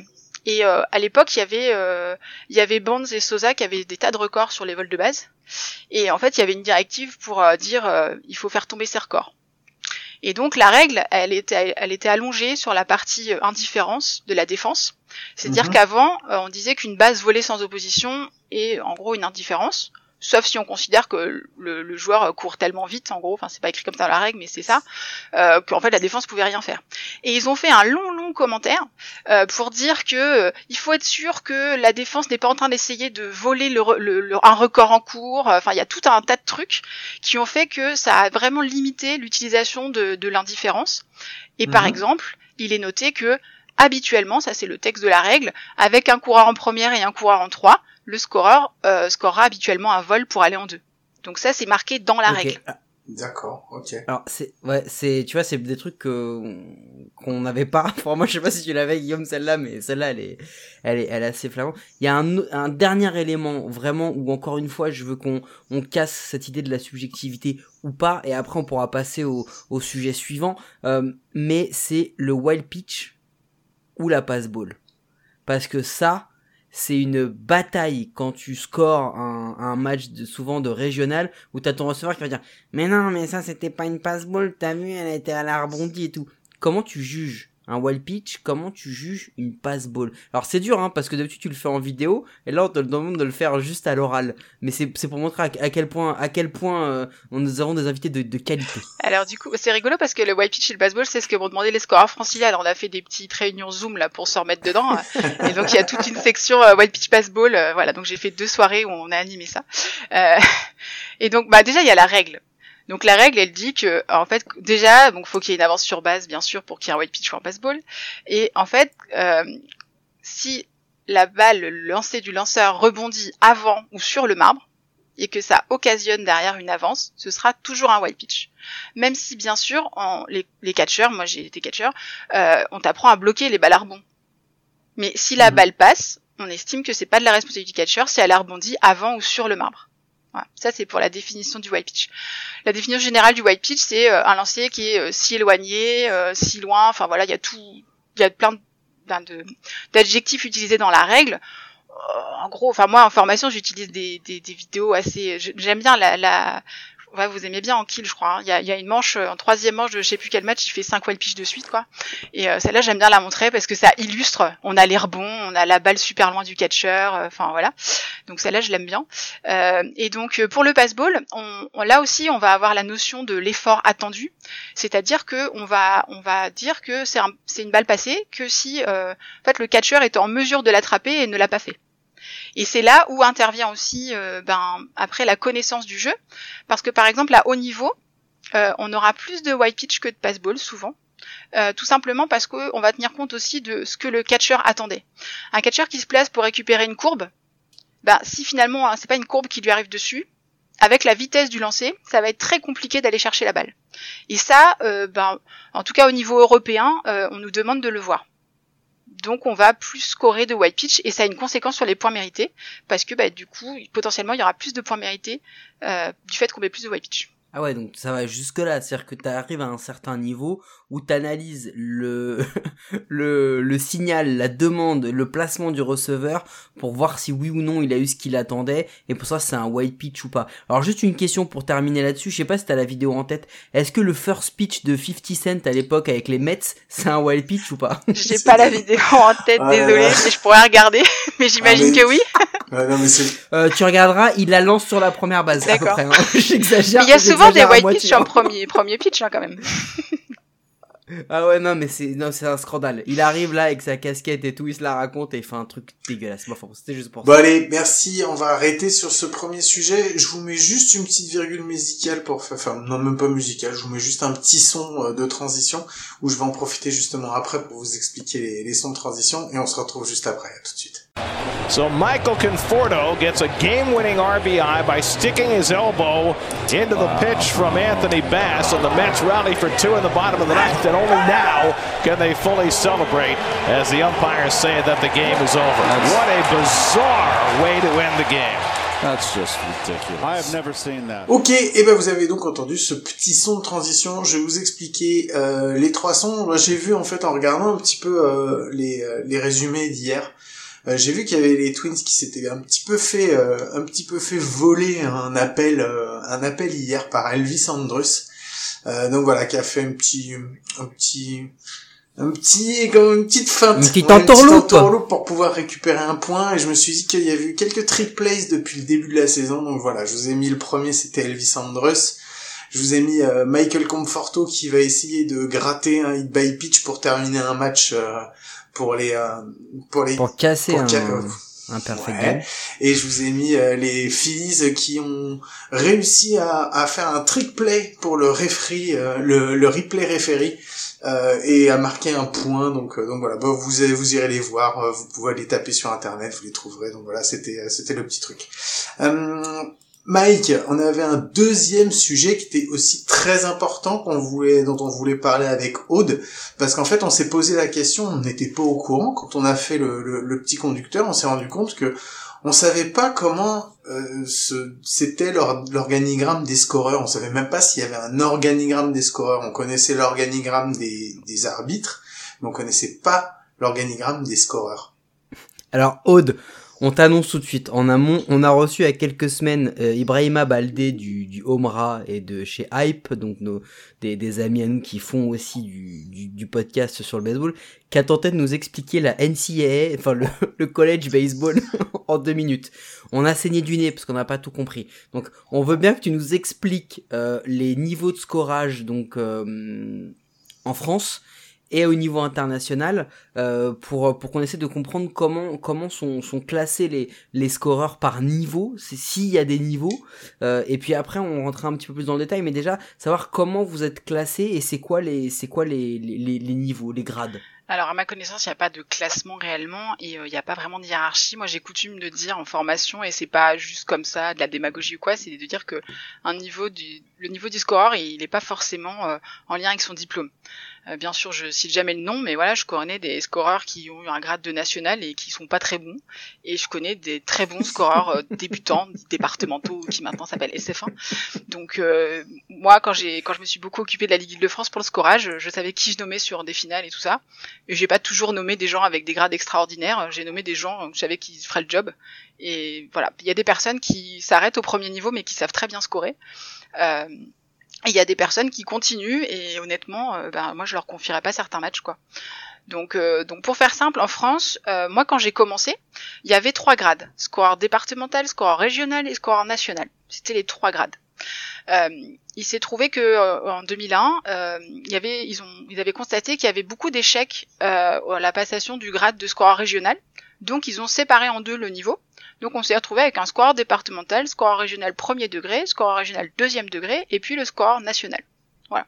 et euh, à l'époque, il y avait euh, il y avait Bonds et Sosa qui avaient des tas de records sur les vols de base. Et en fait, il y avait une directive pour euh, dire il faut faire tomber ces records. Et donc la règle, elle était elle était allongée sur la partie indifférence de la défense. C'est-à-dire mhm. qu'avant, on disait qu'une base volée sans opposition est en gros une indifférence sauf si on considère que le, joueur court tellement vite, en gros, enfin c'est pas écrit comme ça dans la règle, mais c'est ça, euh, qu'en fait la défense pouvait rien faire. Et ils ont fait un long long commentaire euh, pour dire que euh, il faut être sûr que la défense n'est pas en train d'essayer de voler le, un record en cours. Enfin il y a tout un tas de trucs qui ont fait que ça a vraiment limité l'utilisation de, de l'indifférence. Et par mhm. exemple, il est noté que habituellement, ça c'est le texte de la règle, avec un coureur en première et un coureur en trois, le scoreur euh, scorera habituellement un vol pour aller en deux. Donc ça, c'est marqué dans la règle. Ah, d'accord, ok. Alors c'est ouais, c'est tu vois, c'est des trucs que qu'on n'avait pas. Enfin, moi, je sais pas si tu l'avais Guillaume celle-là, mais celle-là, elle est, elle est, elle est assez flagrante. Il y a un, un dernier élément vraiment où encore une fois, je veux qu'on on casse cette idée de la subjectivité ou pas, et après on pourra passer au, au sujet suivant. Euh, mais c'est le wild pitch ou la passe ball, parce que ça, c'est une bataille quand tu scores un, match de, souvent de régional où t'as ton receveur qui va dire mais non mais ça c'était pas une passe ball t'as vu elle était à la rebondie et tout. Comment tu juges un wild pitch, comment tu juges une pass ball Alors c'est dur, hein, parce que d'habitude tu le fais en vidéo, et là on te demande de le faire juste à l'oral. Mais c'est pour montrer à, quel point, à quel point euh, nous avons des invités de, de, qualité. Alors du coup, c'est rigolo parce que le wild pitch et le pass ball, c'est ce que m'ont demandé les scoreurs franciliens. On a fait des petites réunions Zoom là pour se remettre dedans, et donc il y a toute une section euh, wild pitch pass ball. Euh, voilà, donc j'ai fait deux soirées où on a animé ça. Euh, et donc bah déjà il y a la règle. Donc la règle, elle dit que en fait déjà, donc faut qu'il y ait une avance sur base, bien sûr, pour qu'il y ait un white pitch ou un baseball. Et en fait, euh, si la balle, le lancer du lanceur rebondit avant ou sur le marbre et que ça occasionne derrière une avance, ce sera toujours un white pitch. Même si bien sûr, en, les, les catcheurs, moi j'ai été catcheur, euh, on t'apprend à bloquer les balles à rebond. Mais si la mmh. balle passe, on estime que c'est pas de la responsabilité du catcheur si elle a rebondi avant ou sur le marbre. Ça, c'est pour la définition du white pitch. La définition générale du white pitch, c'est euh, un lancer qui est euh, si éloigné, euh, si loin. Enfin voilà, il y a tout, il y a plein d'adjectifs utilisés dans la règle. en gros, enfin moi en formation, j'utilise des, des, des, vidéos assez. J'aime bien la, la vous aimez bien en kill, je crois. Hein. Il y, a, y, a, une manche, euh, en troisième manche de je sais plus quel match, il fait 5 wall pitch de suite, quoi. Et euh, celle-là, j'aime bien la montrer parce que ça illustre. On a les rebonds, on a la balle super loin du catcher, euh, enfin voilà. Donc celle-là, je l'aime bien. Euh, et donc pour le passball, on, là aussi, on va avoir la notion de l'effort attendu, c'est-à-dire que on va, dire que c'est un, une balle passée, que si le catcher est en mesure de l'attraper et ne l'a pas fait. Et c'est là où intervient aussi euh, ben, après la connaissance du jeu, parce que par exemple à haut niveau, euh, on aura plus de white pitch que de pass ball souvent. Euh, tout simplement parce qu'on va tenir compte aussi de ce que le catcher attendait. Un catcher qui se place pour récupérer une courbe, ben, si finalement hein, c'est pas une courbe qui lui arrive dessus, avec la vitesse du lancer, ça va être très compliqué d'aller chercher la balle. Et ça, ben, en tout cas au niveau européen, on nous demande de le voir donc on va plus scorer de white pitch et ça a une conséquence sur les points mérités parce que bah, du coup potentiellement il y aura plus de points mérités euh, du fait qu'on met plus de white pitch. Ah ouais, donc ça va jusque là, c'est-à-dire que tu arrives à un certain niveau où tu analyses le, le le signal, la demande, le placement du receveur pour voir si oui ou non il a eu ce qu'il attendait et pour ça c'est un white pitch ou pas. Alors juste une question pour terminer là-dessus, je sais pas si t'as la vidéo en tête. Est-ce que le first pitch de 50 Cent à l'époque avec les Mets, c'est un white pitch ou pas? J'ai pas la vidéo en tête, désolé, je pourrais regarder, mais j'imagine ah, que oui. euh, tu regarderas, il la lance sur la première base à peu près. Hein. J'exagère souvent des white pitch en premier, premier pitch hein, quand même. Ah ouais non mais c'est non c'est un scandale. Il arrive là avec sa casquette et tout, il se la raconte et il fait un truc dégueulasse. Bon, c'était juste pour bon, allez, merci, on va arrêter sur ce premier sujet. Je vous mets juste une petite virgule musicale pour faire enfin non même pas musicale, je vous mets juste un petit son euh, de transition où je vais en profiter justement après pour vous expliquer les, les sons de transition et on se retrouve juste après. À tout de suite. So Michael Conforto gets a game-winning RBI by sticking his elbow into the pitch from Anthony Bass, and the Mets rally for two in the bottom of the ninth, and only now can they fully celebrate as the umpires say that the game is over. What a bizarre way to end the game. That's just ridiculous. I have never seen that. Ok, et ben vous avez donc entendu ce petit son de transition. Je vais vous expliquer euh, les trois sons. J'ai vu en fait en regardant un petit peu euh, les, euh, les résumés d'hier. Euh, j'ai vu qu'il y avait les Twins qui s'étaient un petit peu fait euh, un petit peu fait voler un appel euh, un appel hier par Elvis Andrus. donc voilà, qui a fait un petit un petit un petit comme une petite feinte. Une petite entourloupe pour pouvoir récupérer un point. Et je me suis dit qu'il y avait eu quelques trick plays depuis le début de la saison. Donc voilà je vous ai mis le premier c'était Elvis Andrus. Je vous ai mis Michael Conforto qui va essayer de gratter un hit by pitch pour terminer un match pour les euh, pour les pour casser un, un perfect game. Et je vous ai mis euh, les Phillies qui ont réussi à, à faire un trick play pour le referee, euh, le, le replay referee. Euh, et à marquer un point. Donc donc voilà. Vous vous irez les voir vous pouvez les taper sur internet vous les trouverez. Donc voilà c'était c'était le petit truc Mike, on avait un deuxième sujet qui était aussi très important dont on voulait parler avec Aude, parce qu'en fait, on s'est posé la question, on n'était pas au courant. Quand on a fait le, le, petit conducteur, on s'est rendu compte que on savait pas comment euh, c'était l'organigramme des scoreurs, on savait même pas s'il y avait un organigramme des scoreurs, on connaissait l'organigramme des, des arbitres, mais on connaissait pas l'organigramme des scoreurs. Alors Aude, On t'annonce tout de suite. En amont, on a reçu il y a quelques semaines euh, Ibrahima Baldé du, du Omra et de chez Hype, donc nos, des, des amis à nous qui font aussi du, du, du, podcast sur le baseball, qui a tenté de nous expliquer la NCAA, enfin le, le college baseball en deux minutes. On a saigné du nez parce qu'on n'a pas tout compris. Donc on veut bien que tu nous expliques euh, les niveaux de scorage donc euh, en France et au niveau international euh, pour pour qu'on essaie de comprendre comment comment sont sont classés les les scoreurs par niveau c'est s'il y a des niveaux euh, et puis après on rentrera un petit peu plus dans le détail mais déjà savoir comment vous êtes classé et c'est quoi les c'est quoi les, les les niveaux les grades alors à ma connaissance, il n'y a pas de classement réellement et euh, il n'y a pas vraiment de hiérarchie. Moi, j'ai coutume de dire en formation et c'est pas juste comme ça de la démagogie ou quoi, c'est de dire que un niveau du le niveau du scoreur, il n'est pas forcément euh, en lien avec son diplôme. Euh, bien sûr, je cite jamais le nom, mais voilà, je connais des scoreurs qui ont eu un grade de national et qui sont pas très bons, et je connais des très bons scoreurs euh, débutants, départementaux, qui maintenant s'appellent SF1. Donc euh, moi, quand j'ai, quand je me suis beaucoup occupé de la Ligue de France pour le scorage, je savais qui je nommais sur des finales et tout ça. Et j'ai pas toujours nommé des gens avec des grades extraordinaires. J'ai nommé des gens, je savais qu'ils feraient le job. Et voilà, il y a des personnes qui s'arrêtent au premier niveau, mais qui savent très bien scorer. Euh, il y a des personnes qui continuent et honnêtement, euh, ben, moi je leur confierais pas certains matchs quoi. Donc, euh, donc pour faire simple, en France, euh, moi quand j'ai commencé, il y avait trois grades score départemental, score régional et score national. C'était les trois grades. il s'est trouvé que en 2001, il y avait, ils ont, ils avaient constaté qu'il y avait beaucoup d'échecs à la passation du grade de score régional. Donc ils ont séparé en deux le niveau. Donc on s'est retrouvé avec un score départemental, score régional premier degré, score régional deuxième degré, et puis le score national. Voilà.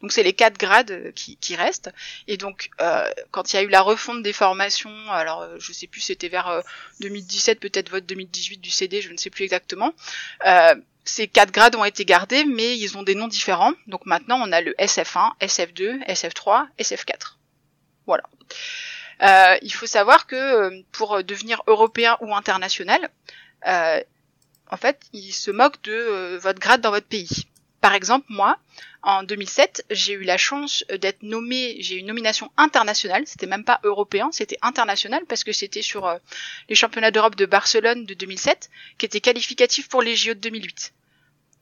Donc c'est les quatre grades euh, qui, qui restent. Et donc euh, quand il y a eu la refonte des formations, alors euh, je sais plus, c'était vers 2017, peut-être vote 2018 du CD, je ne sais plus exactement. ces quatre grades ont été gardés, mais ils ont des noms différents. Donc maintenant on a le SF1, SF2, SF3, SF4. Voilà. Euh, il faut savoir que euh, pour devenir européen ou international, euh, en fait, ils se moquent de votre grade dans votre pays. Par exemple, moi, en 2007, j'ai eu la chance d'être nommé, j'ai eu une nomination internationale, c'était même pas européen, c'était international parce que c'était sur les championnats d'Europe de Barcelone de 2007, qui était qualificatif pour les JO de 2008.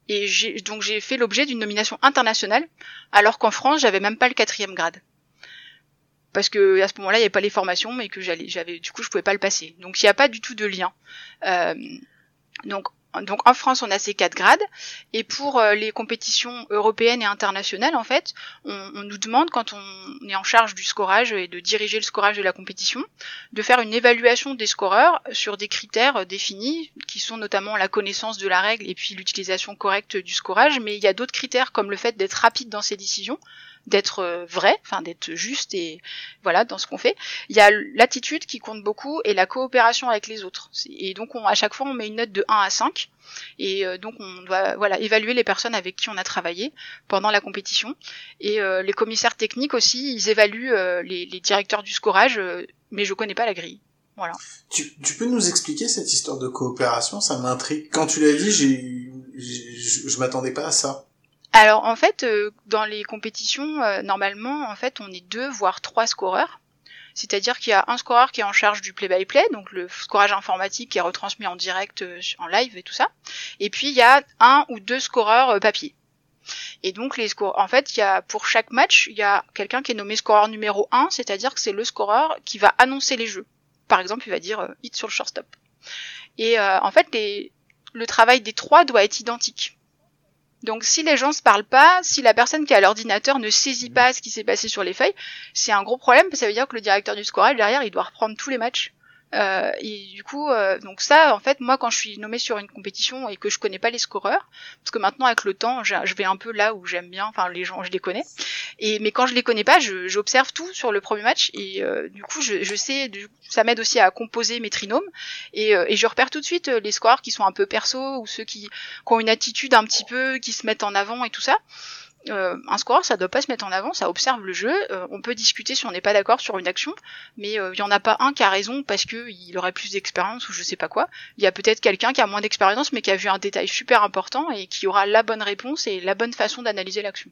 Et donc j'ai fait l'objet d'une nomination internationale, alors qu'en France, j'avais même pas le quatrième grade parce que à ce moment-là il n'y avait pas les formations mais que j'allais j'avais du coup je pouvais pas le passer. Donc il n'y a pas du tout de lien. Euh, donc en France, on a ces quatre grades, et pour euh, les compétitions européennes et internationales, en fait, on, on, nous demande quand on est en charge du scorage et de diriger le scorage de la compétition, de faire une évaluation des scoreurs sur des critères définis, qui sont notamment la connaissance de la règle et puis l'utilisation correcte du scorage, mais il y a d'autres critères comme le fait d'être rapide dans ses décisions, d'être euh, vrai, enfin d'être juste et voilà dans ce qu'on fait. Il y a l'attitude qui compte beaucoup et la coopération avec les autres. Et donc on, à chaque fois on met une note de 1 à 5 et euh, donc on doit voilà évaluer les personnes avec qui on a travaillé pendant la compétition et euh, les commissaires techniques aussi ils évaluent les, les, directeurs du scorage mais je connais pas la grille. Voilà. Tu, tu peux nous expliquer cette histoire de coopération? Ça m'intrigue. Quand tu l'as dit, j'ai, je m'attendais pas à ça. Alors en fait, euh, dans les compétitions, euh, normalement, en fait, on est deux voire trois scoreurs. C'est-à-dire qu'il y a un scoreur qui est en charge du play-by-play, donc le scorage informatique qui est retransmis en direct, euh, en live et tout ça. Et puis il y a un ou deux scoreurs papier. Et donc les scores, en fait, il y a pour chaque match, il y a quelqu'un qui est nommé scoreur numéro 1, c'est-à-dire que c'est le scoreur qui va annoncer les jeux. Par exemple, il va dire hit sur le shortstop. Et en fait, le travail des trois doit être identique. Donc si les gens se parlent pas, si la personne qui a l'ordinateur ne saisit pas ce qui s'est passé sur les feuilles, c'est un gros problème, parce que ça veut dire que le directeur du scorage derrière, il doit reprendre tous les matchs euh, et du coup, euh, donc ça, en fait, moi, quand je suis nommé sur une compétition et que je connais pas les scoreurs, parce que maintenant avec le temps, je, vais un peu là où j'aime bien, enfin les gens, je les connais. Et mais quand je les connais pas, j'observe tout sur le premier match et euh, du coup, je, je sais, ça m'aide aussi à composer mes trinômes et, et, je repère tout de suite les scoreurs qui sont un peu perso ou ceux qui, qui ont une attitude un petit peu, qui se mettent en avant et tout ça. Euh, un score, ça doit pas se mettre en avant, ça observe le jeu. Euh, on peut discuter si on n'est pas d'accord sur une action, mais il euh, y en a pas un qui a raison parce que il aurait plus d'expérience ou je sais pas quoi. Il y a peut-être quelqu'un qui a moins d'expérience mais qui a vu un détail super important et qui aura la bonne réponse et la bonne façon d'analyser l'action.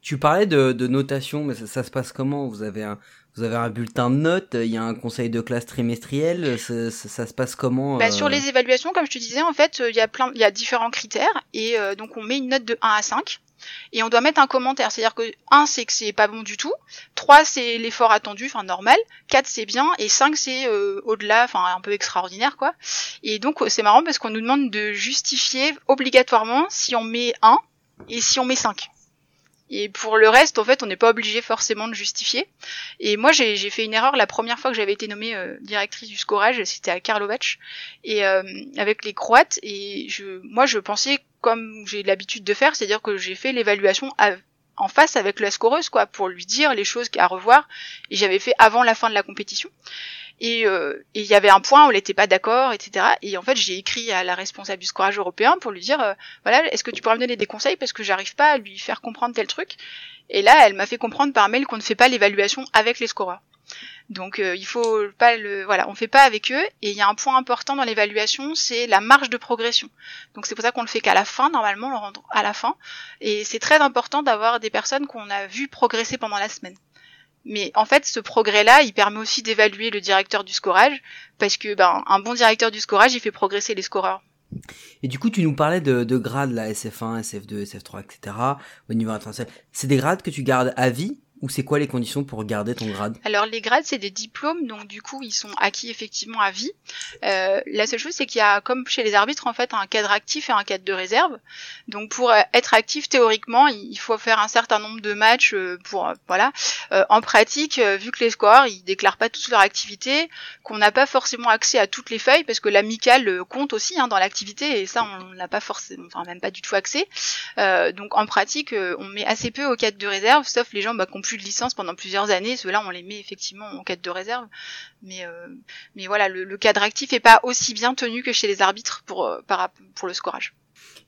Tu parlais de, de notation, mais ça, ça, se passe comment? Vous avez un vous avez un bulletin de notes, il y a un conseil de classe trimestriel, ça, ça, ça se passe comment bah, Sur les évaluations, comme je te disais, en fait, il y a plein, il y a différents critères et euh, donc on met une note de 1 à 5 et on doit mettre un commentaire. C'est-à-dire que 1 c'est que c'est pas bon du tout, 3 c'est l'effort attendu, enfin normal, 4 c'est bien et 5 c'est euh, au-delà, enfin un peu extraordinaire quoi. Et donc c'est marrant parce qu'on nous demande de justifier obligatoirement si on met 1 et si on met 5. Et pour le reste, en fait, on n'est pas obligé forcément de justifier. Et moi, j'ai fait une erreur la première fois que j'avais été nommée euh, directrice du scorage, c'était à Karlovac, et euh, avec les Croates. Et je, moi, je pensais comme j'ai l'habitude de faire, c'est-à-dire que j'ai fait l'évaluation en face avec la scoreuse, quoi, pour lui dire les choses à revoir. Et j'avais fait avant la fin de la compétition. Euh, et il y avait un point où elle n'était pas d'accord, etc. Et en fait, j'ai écrit à la responsable du scorage européen pour lui dire, euh, voilà, est-ce que tu pourrais me donner des conseils parce que j'arrive pas à lui faire comprendre tel truc? Et là, elle m'a fait comprendre par mail qu'on ne fait pas l'évaluation avec les scoreurs. Donc euh, il faut pas le voilà, on fait pas avec eux et il y a un point important dans l'évaluation, c'est la marge de progression. Donc c'est pour ça qu'on le fait qu'à la fin normalement, on le rend à la fin et c'est très important d'avoir des personnes qu'on a vu progresser pendant la semaine. Mais en fait, ce progrès-là, il permet aussi d'évaluer le directeur du scorage, parce que ben, un bon directeur du scorage, il fait progresser les scoreurs. Et du coup, tu nous parlais de, de grades, la SF1, SF2, SF3, etc. au niveau international. C'est des grades que tu gardes à vie ou c'est quoi les conditions pour garder ton grade? Alors les grades c'est des diplômes, donc du coup ils sont acquis effectivement à vie. Euh, la seule chose c'est qu'il y a comme chez les arbitres en fait un cadre actif et un cadre de réserve. Donc pour euh, être actif théoriquement il faut faire un certain nombre de matchs euh, pour euh, voilà. en pratique vu que les scoreurs ils déclarent pas toute leur activité, qu'on n'a pas forcément accès à toutes les feuilles parce que l'amical compte aussi hein, dans l'activité et ça on n'a pas forcément, enfin même pas du tout accès. donc en pratique on met assez peu au cadre de réserve sauf les gens bah, qui ont de licence pendant plusieurs années. Ceux-là, on les met effectivement en quête de réserve. Mais, euh, mais voilà, le, cadre actif est pas aussi bien tenu que chez les arbitres pour, euh, pour le scorage.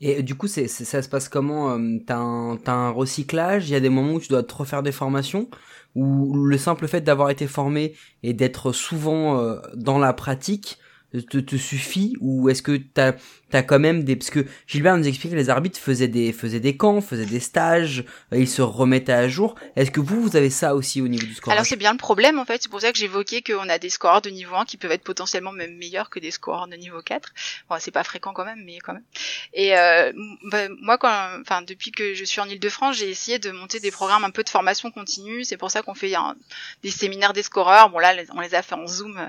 Et du coup, ça se passe comment euh, T'as un, as un recyclage? Il y a des moments où tu dois te refaire des formations? Ou le simple fait d'avoir été formé et d'être souvent dans la pratique te, te suffit? Ou est-ce que t'as t'as quand même des parce que Gilbert nous explique que les arbitres faisaient des faisaient des camps, faisaient des stages, euh, ils se remettaient à jour. Est-ce que vous vous avez ça aussi au niveau du score Alors c'est bien le problème en fait, c'est pour ça que j'évoquais qu'on a des scores de niveau 1 qui peuvent être potentiellement même meilleurs que des scores de niveau 4. Bon, c'est pas fréquent quand même mais quand même. Et euh, bah, moi quand enfin depuis que je suis en Île-de-France, j'ai essayé de monter des programmes un peu de formation continue, c'est pour ça qu'on fait des séminaires des scoreurs. Bon là on les a fait en Zoom euh,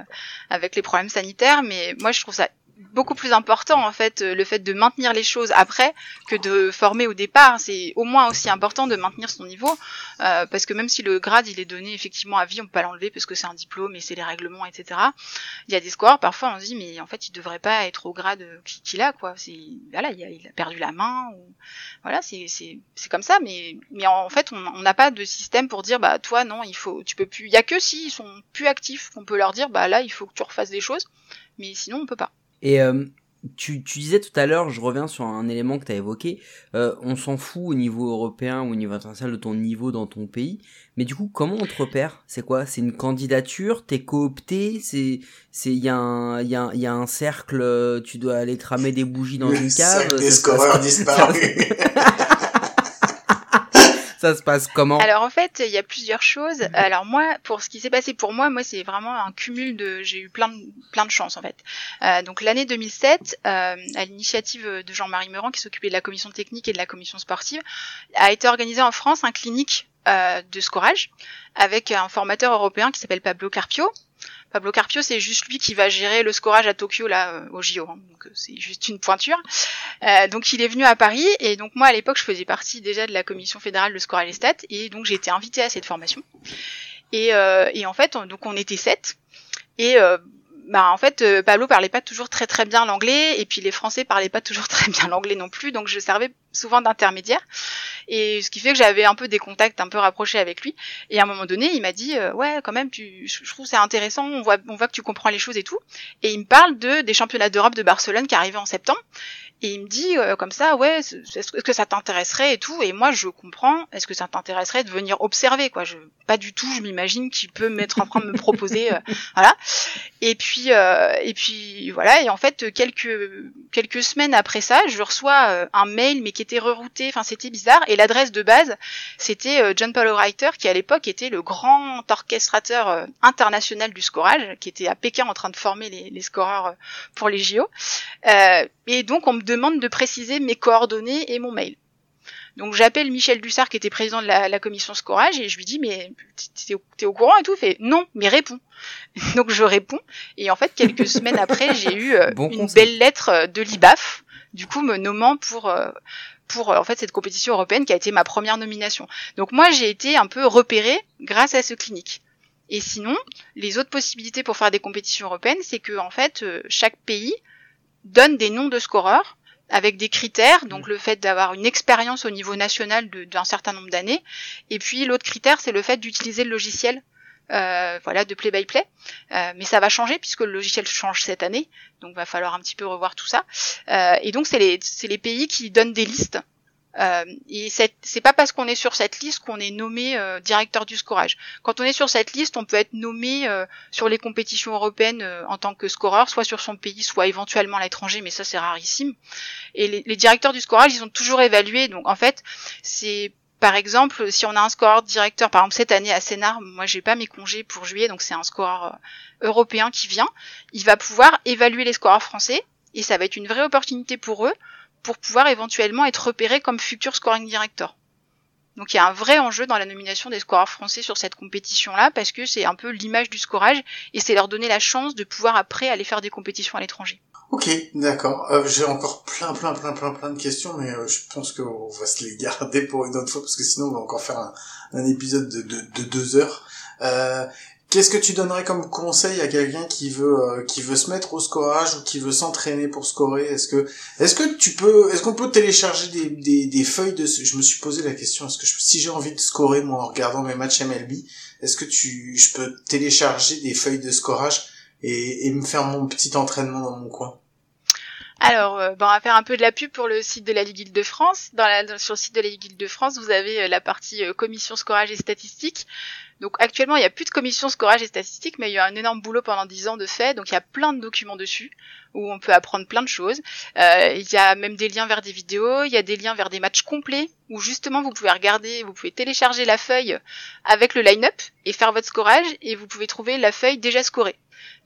avec les problèmes sanitaires mais moi je trouve ça beaucoup plus important en fait euh, le fait de maintenir les choses après que de former au départ. C'est au moins aussi important de maintenir son niveau euh, parce que même si le grade il est donné effectivement à vie on peut pas l'enlever parce que c'est un diplôme et c'est les règlements etc il y a des scores parfois on se dit mais en fait il devrait pas être au grade qu'il a quoi. C'est voilà il a, perdu la main ou voilà c'est c'est c'est comme ça. Mais mais en fait on n'a pas de système pour dire bah toi non il faut tu peux plus. Il y a que s'ils sont plus actifs qu'on peut leur dire bah là il faut que tu refasses des choses. Mais sinon on peut pas et euh, tu, tu, disais tout à l'heure, je reviens sur un élément que tu as évoqué, euh, on s'en fout au niveau européen ou au niveau international de ton niveau dans ton pays, mais du coup, comment on te repère? C'est quoi? C'est une candidature? T'es coopté? C'est c'est il y a un il y a, y a un cercle, tu dois aller cramer des bougies dans une cave? Des scoreurs disparus. Alors en fait, il y a plusieurs choses. Alors moi, pour ce qui s'est passé pour moi, moi c'est vraiment un cumul de, j'ai eu plein de plein de chance en fait. Euh, donc l'année 2007, euh, à l'initiative de Jean-Marie Meurant qui s'occupait de la commission technique et de la commission sportive, a été organisé en France un clinique euh, de scorage avec un formateur européen qui s'appelle Pablo Carpio Pablo Carpio, c'est juste lui qui va gérer le scorage à Tokyo là euh, au JO. Hein. donc euh, c'est juste une pointure. Euh, donc il est venu à Paris et donc moi à l'époque je faisais partie déjà de la commission fédérale de scorage et stats et donc j'ai été invitée à cette formation. Et, et en fait donc on était sept et bah en fait euh, Pablo parlait pas toujours très très bien l'anglais et puis les Français parlaient pas toujours très bien l'anglais non plus donc je servais souvent d'intermédiaire. Et ce qui fait que j'avais un peu des contacts un peu rapprochés avec lui. Et à un moment donné il m'a dit euh, ouais quand même tu je trouve c'est intéressant on voit on voit que tu comprends les choses et tout. Et il me parle de des championnats d'Europe de Barcelone qui arrivaient en septembre Et il me dit euh, comme ça, ouais, est-ce que ça t'intéresserait et tout. Et moi, je comprends. Est-ce que ça t'intéresserait de venir observer, quoi Je pas du tout. Je m'imagine qu'il peut mettre en train de me proposer, euh, voilà. Et puis, euh, et puis voilà. Et en fait, quelques quelques semaines après ça, je reçois un mail, mais qui était rerouté. Enfin, c'était bizarre. Et l'adresse de base, c'était John Paul Writer, qui à l'époque était le grand orchestrateur international du scorage, qui était à Pékin en train de former les, les scoreurs pour les JO. et donc, on me demande de préciser mes coordonnées et mon mail. Donc j'appelle Michel Dussard qui était président de la, commission scorage et je lui dis mais t'es au, courant et tout? Fait non mais réponds. Donc je réponds et en fait quelques semaines après j'ai eu euh, une belle lettre euh, de l'IBAF du coup me nommant pour euh, pour en fait cette compétition européenne qui a été ma première nomination. Donc moi j'ai été un peu repérée grâce à ce clinique. Et sinon, les autres possibilités pour faire des compétitions européennes, c'est que en fait chaque pays donne des noms de scoreurs avec des critères, donc mm. le fait d'avoir une expérience au niveau national d'un certain nombre d'années, et puis l'autre critère c'est le fait d'utiliser le logiciel euh, voilà de play by play. Euh, mais ça va changer puisque le logiciel change cette année. Donc va falloir un petit peu revoir tout ça. Euh, et donc c'est les c'est les pays qui donnent des listes euh, et c'est pas parce qu'on est sur cette liste qu'on est nommé euh, directeur du scorage. Quand on est sur cette liste, on peut être nommé euh, sur les compétitions européennes en tant que scoreur, soit sur son pays, soit éventuellement à l'étranger, mais ça c'est rarissime. Et les, les, directeurs du scorage, ils ont toujours évalué. Donc en fait, c'est par exemple, si on a un scoreur directeur, par exemple cette année à Sénart, moi j'ai pas mes congés pour juillet, donc c'est un scoreur européen qui vient, il va pouvoir évaluer les scoreurs français et ça va être une vraie opportunité pour eux pour pouvoir éventuellement être repéré comme futur scoring director. Donc il y a un vrai enjeu dans la nomination des scoreurs français sur cette compétition-là parce que c'est un peu l'image du scorage et c'est leur donner la chance de pouvoir après aller faire des compétitions à l'étranger. Ok, d'accord. Euh, j'ai encore plein, plein, plein, plein, plein de questions, mais euh, je pense qu'on va se les garder pour une autre fois parce que sinon on va encore faire un, épisode de, de, deux heures. Euh, Qu'est-ce que tu donnerais comme conseil à quelqu'un qui veut euh, qui veut se mettre au scorage ou qui veut s'entraîner pour scorer? Est-ce que est-ce que tu peux est-ce qu'on peut télécharger des, des, des feuilles de je me suis posé la question est-ce que si j'ai envie de scorer moi en regardant mes matchs MLB est-ce que tu je peux télécharger des feuilles de scorage et, et me faire mon petit entraînement dans mon coin? Alors, euh, on va faire un peu de la pub pour le site de la Ligue Île-de-France. Dans la, sur le site de la Ligue Île-de-France, vous avez euh, la partie commission scorage et statistiques. Donc actuellement, il n'y a plus de commission scorage et statistique, mais il y a un énorme boulot pendant 10 ans de fait, donc il y a plein de documents dessus, où on peut apprendre plein de choses. Euh, il y a même des liens vers des vidéos, il y a des liens vers des matchs complets, où justement vous pouvez regarder, vous pouvez télécharger la feuille avec le line-up et faire votre scorage, et vous pouvez trouver la feuille déjà scorée.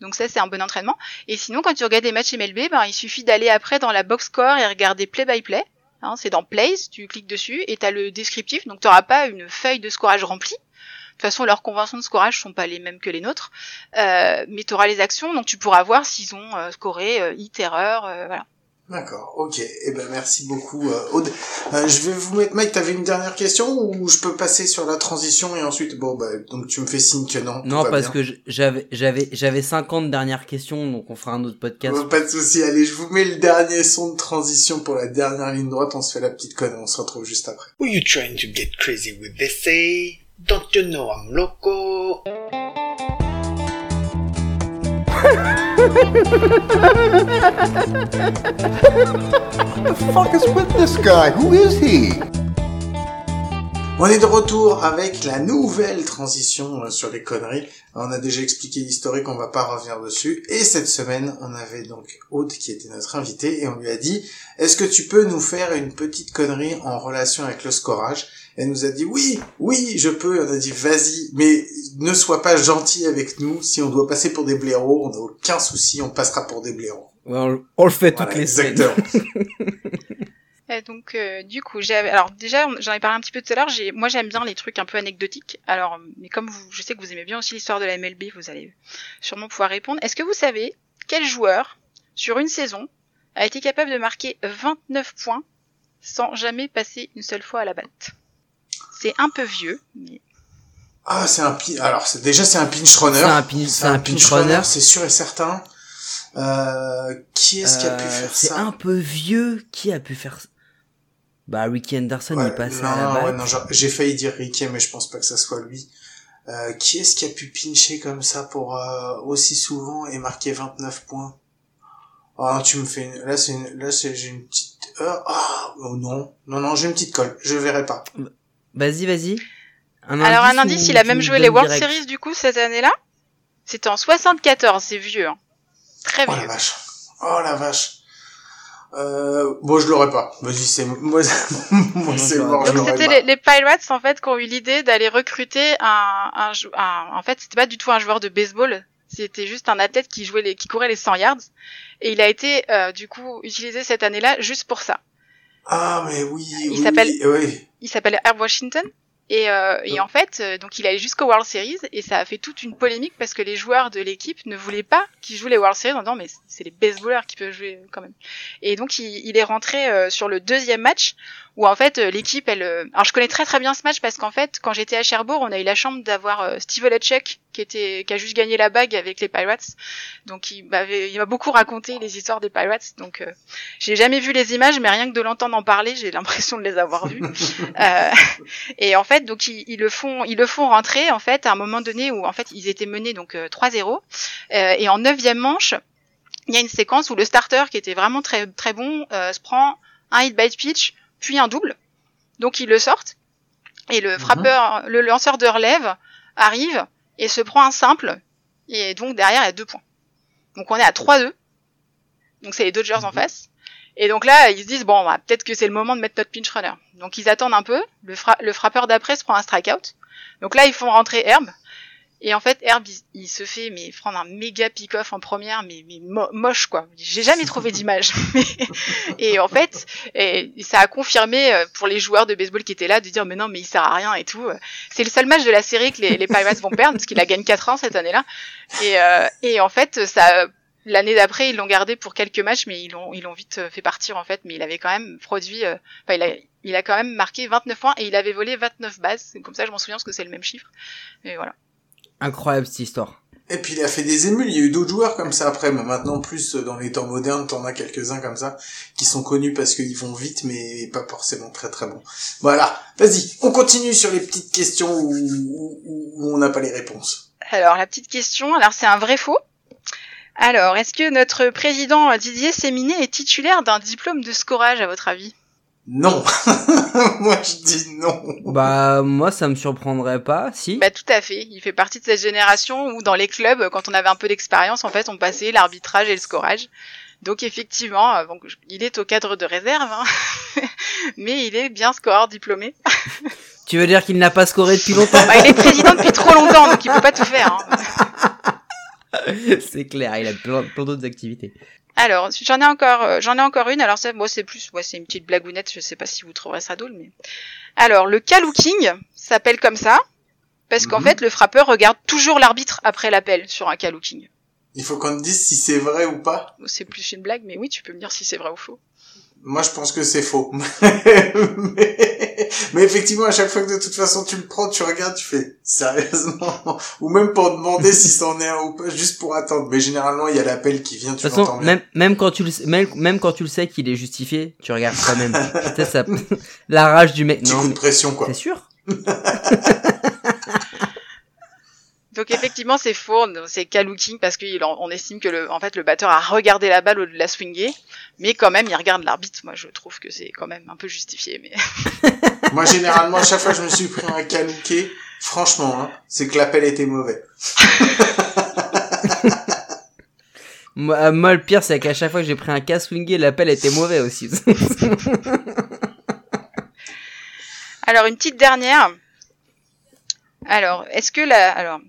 Donc ça c'est un bon entraînement. Et sinon quand tu regardes des matchs MLB, ben, il suffit d'aller après dans la box score et regarder play by play. Hein, c'est dans Plays, tu cliques dessus et tu le descriptif, donc tu n'auras pas une feuille de scorage remplie, toute façon, leurs conventions de scorage sont pas les mêmes que les nôtres, euh, mais tu auras les actions, donc tu pourras voir s'ils ont euh, scoré euh, hit, erreur, euh, voilà. D'accord, ok. Eh ben merci beaucoup euh, Aude. je vais vous mettre Mike, t'avais une dernière question ou je peux passer sur la transition et ensuite bon bah donc tu me fais signe que non. Non parce que j'avais j'avais j'avais 50 dernières questions donc on fera un autre podcast. pas de souci. Allez, je vous mets le dernier son de transition pour la dernière ligne droite, on se fait la petite conne, on se retrouve juste après. Were you trying to get crazy with this say? Don't you know I'm loco? the fuck is with this guy? Who is he? On est de retour avec la nouvelle transition euh, sur les conneries. On a déjà expliqué l'historique, on va pas revenir dessus. Et cette semaine, on avait donc Aude qui était notre invité et on lui a dit, est-ce que tu peux nous faire une petite connerie en relation avec le scorage? Elle nous a dit oui, oui, je peux. On a dit vas-y, mais ne sois pas gentil avec nous. Si on doit passer pour des blaireaux, on n'a aucun souci, on passera pour des blaireaux. on, le fait toutes les semaines. Et donc euh, du coup, j'avais alors déjà j'en ai parlé un petit peu tout à l'heure, j'ai moi j'aime bien les trucs un peu anecdotiques. Alors mais comme vous je sais que vous aimez bien aussi l'histoire de la MLB, vous allez sûrement pouvoir répondre. Est-ce que vous savez quel joueur sur une saison a été capable de marquer 29 points sans jamais passer une seule fois à la batte? C'est un peu vieux, mais... Ah, c'est un alors c'est déjà c'est un pinch runner. C'est un, pinch, runner, c'est sûr et certain. Euh, qui est-ce qui a pu euh, faire ça C'est un peu vieux. Qui a pu faire Bah Ricky Anderson il passe à la ouais, non, j'ai failli dire Ricky mais je pense pas que ça soit lui. Euh, qui est-ce qui a pu pincher comme ça pour euh, aussi souvent et marquer 29 points? Ah, tu me fais, une... là, c'est une... là, c'est, j'ai une petite, ah, oh, non, non, non, j'ai une petite colle, je verrai pas. Vas-y, vas-y. Alors, un indice, il a même joué les World Series, du coup, cette année-là? C'était en 74, c'est vieux, hein. Très vieux. Oh la vache. Oh la vache. Euh, bon, je l'aurais pas. Vas-y, c'est moi, moi c'est mort. Donc c'était les, les, Pirates en fait qui ont eu l'idée d'aller recruter un, un, un, en fait c'était pas du tout un joueur de baseball, c'était juste un athlète qui jouait les, qui courait les 100 yards et il a été euh, du coup utilisé cette année-là juste pour ça. Ah mais oui. Il oui, s'appelle. Oui. Il s'appelle Herb Washington. Et, euh, et en fait, euh, donc il allait jusqu'au World Series et ça a fait toute une polémique parce que les joueurs de l'équipe ne voulaient pas qu'il joue les World Series en disant mais c'est les baseballers qui peuvent jouer quand même. Et donc il, il est rentré euh, sur le deuxième match où en fait l'équipe elle alors je connais très très bien ce match parce qu'en fait quand j'étais à Cherbourg on a eu la chance d'avoir Steve Olechek qui était qui a juste gagné la bague avec les Pirates. Donc il m'avait il m'a beaucoup raconté les histoires des Pirates. Donc euh, j'ai jamais vu les images mais rien que de l'entendre en parler j'ai l'impression de les avoir vues. Euh, et en fait donc ils, ils, le font ils le font rentrer en fait à un moment donné où en fait ils étaient menés donc 3-0 et en neuvième manche il y a une séquence où le starter qui était vraiment très très bon se prend un hit by pitch puis un double. Donc ils le sortent. Et le frappeur, le lanceur de relève arrive et se prend un simple. Et donc derrière, il y a deux points. Donc on est à 3-2. Donc c'est les Dodgers en face. Et donc là, ils se disent, bon, bah, peut-être que c'est le moment de mettre notre pinch runner. Donc ils attendent un peu. Le, fra le frappeur d'après se prend un strikeout. Donc là, ils font rentrer Herb. Et en fait, Herb, il, il, se fait mais prendre un méga pick-off en première, mais, mais mo moche quoi. J'ai jamais trouvé d'image. et en fait, et, ça a confirmé euh, pour les joueurs de baseball qui étaient là de dire mais non mais il sert à rien et tout. C'est le seul match de la série que les, les Pirates vont perdre parce qu'il a gagné 4 ans cette année-là. Et, euh, et en fait, ça l'année d'après ils l'ont gardé pour quelques matchs mais ils l'ont ils l'ont vite fait partir en fait mais il avait quand même produit euh, enfin il a il a quand même marqué 29 points et il avait volé 29 bases comme ça je m'en souviens parce que c'est le même chiffre et voilà Incroyable cette histoire. Et puis il a fait des émules, il y a eu d'autres joueurs comme ça après, mais maintenant plus dans les temps modernes, t'en as quelques-uns comme ça, qui sont connus parce qu'ils vont vite, mais pas forcément très très bons. Voilà, vas-y, on continue sur les petites questions où, où, où on n'a pas les réponses. Alors la petite question, alors c'est un vrai faux alors, est-ce que notre président Didier Séminé est titulaire d'un diplôme de scorage à votre avis? Non. moi, je dis non. Bah, moi, ça me surprendrait pas, si. Bah, tout à fait. Il fait partie de cette génération où, dans les clubs, quand on avait un peu d'expérience, en fait, on passait l'arbitrage et le scorage. Donc, effectivement, donc, il est au cadre de réserve, hein. mais il est bien scoreur diplômé. tu veux dire qu'il n'a pas scoré depuis longtemps? Bah, Il est président depuis trop longtemps, donc il peut pas tout faire. Hein. c'est clair, il a plein, plein d'autres activités. Alors, j'en ai encore, euh, j'en ai encore une. Alors ça, moi, c'est plus, ouais, c'est une petite blagounette. Je sais pas si vous trouverez ça drôle, mais alors le Kalooking s'appelle comme ça parce qu'en mm -hmm. fait, le frappeur regarde toujours l'arbitre après l'appel sur un Kalooking. Il faut qu'on te dise si c'est vrai ou pas. C'est plus une blague, mais oui, tu peux me dire si c'est vrai ou faux. Moi, je pense que c'est faux. mais... mais... effectivement, à chaque fois que de toute façon tu le prends, tu regardes, tu fais sérieusement, ou même pour demander si c'en est un ou pas, juste pour attendre. Mais généralement, il y a l'appel qui vient, tu l'entends bien. Même, même quand tu le, même, même quand tu le sais qu'il est justifié, tu regardes quand même. ça, la rage du mec. Petit coup de pression, quoi. C'est sûr? Donc effectivement c'est faux, c'est Kalooking parce qu'on estime que le, en fait le batteur a regardé la balle au lieu de la swinger, mais quand même il regarde l'arbitre. Moi je trouve que c'est quand même un peu justifié. Mais moi généralement à chaque fois que je me suis pris un Kalooké, franchement, hein, c'est que l'appel était mauvais. moi, moi, le pire c'est qu'à chaque fois que j'ai pris un cas swingé, l'appel était mauvais aussi. Alors une petite dernière. Alors, est-ce que la, alors,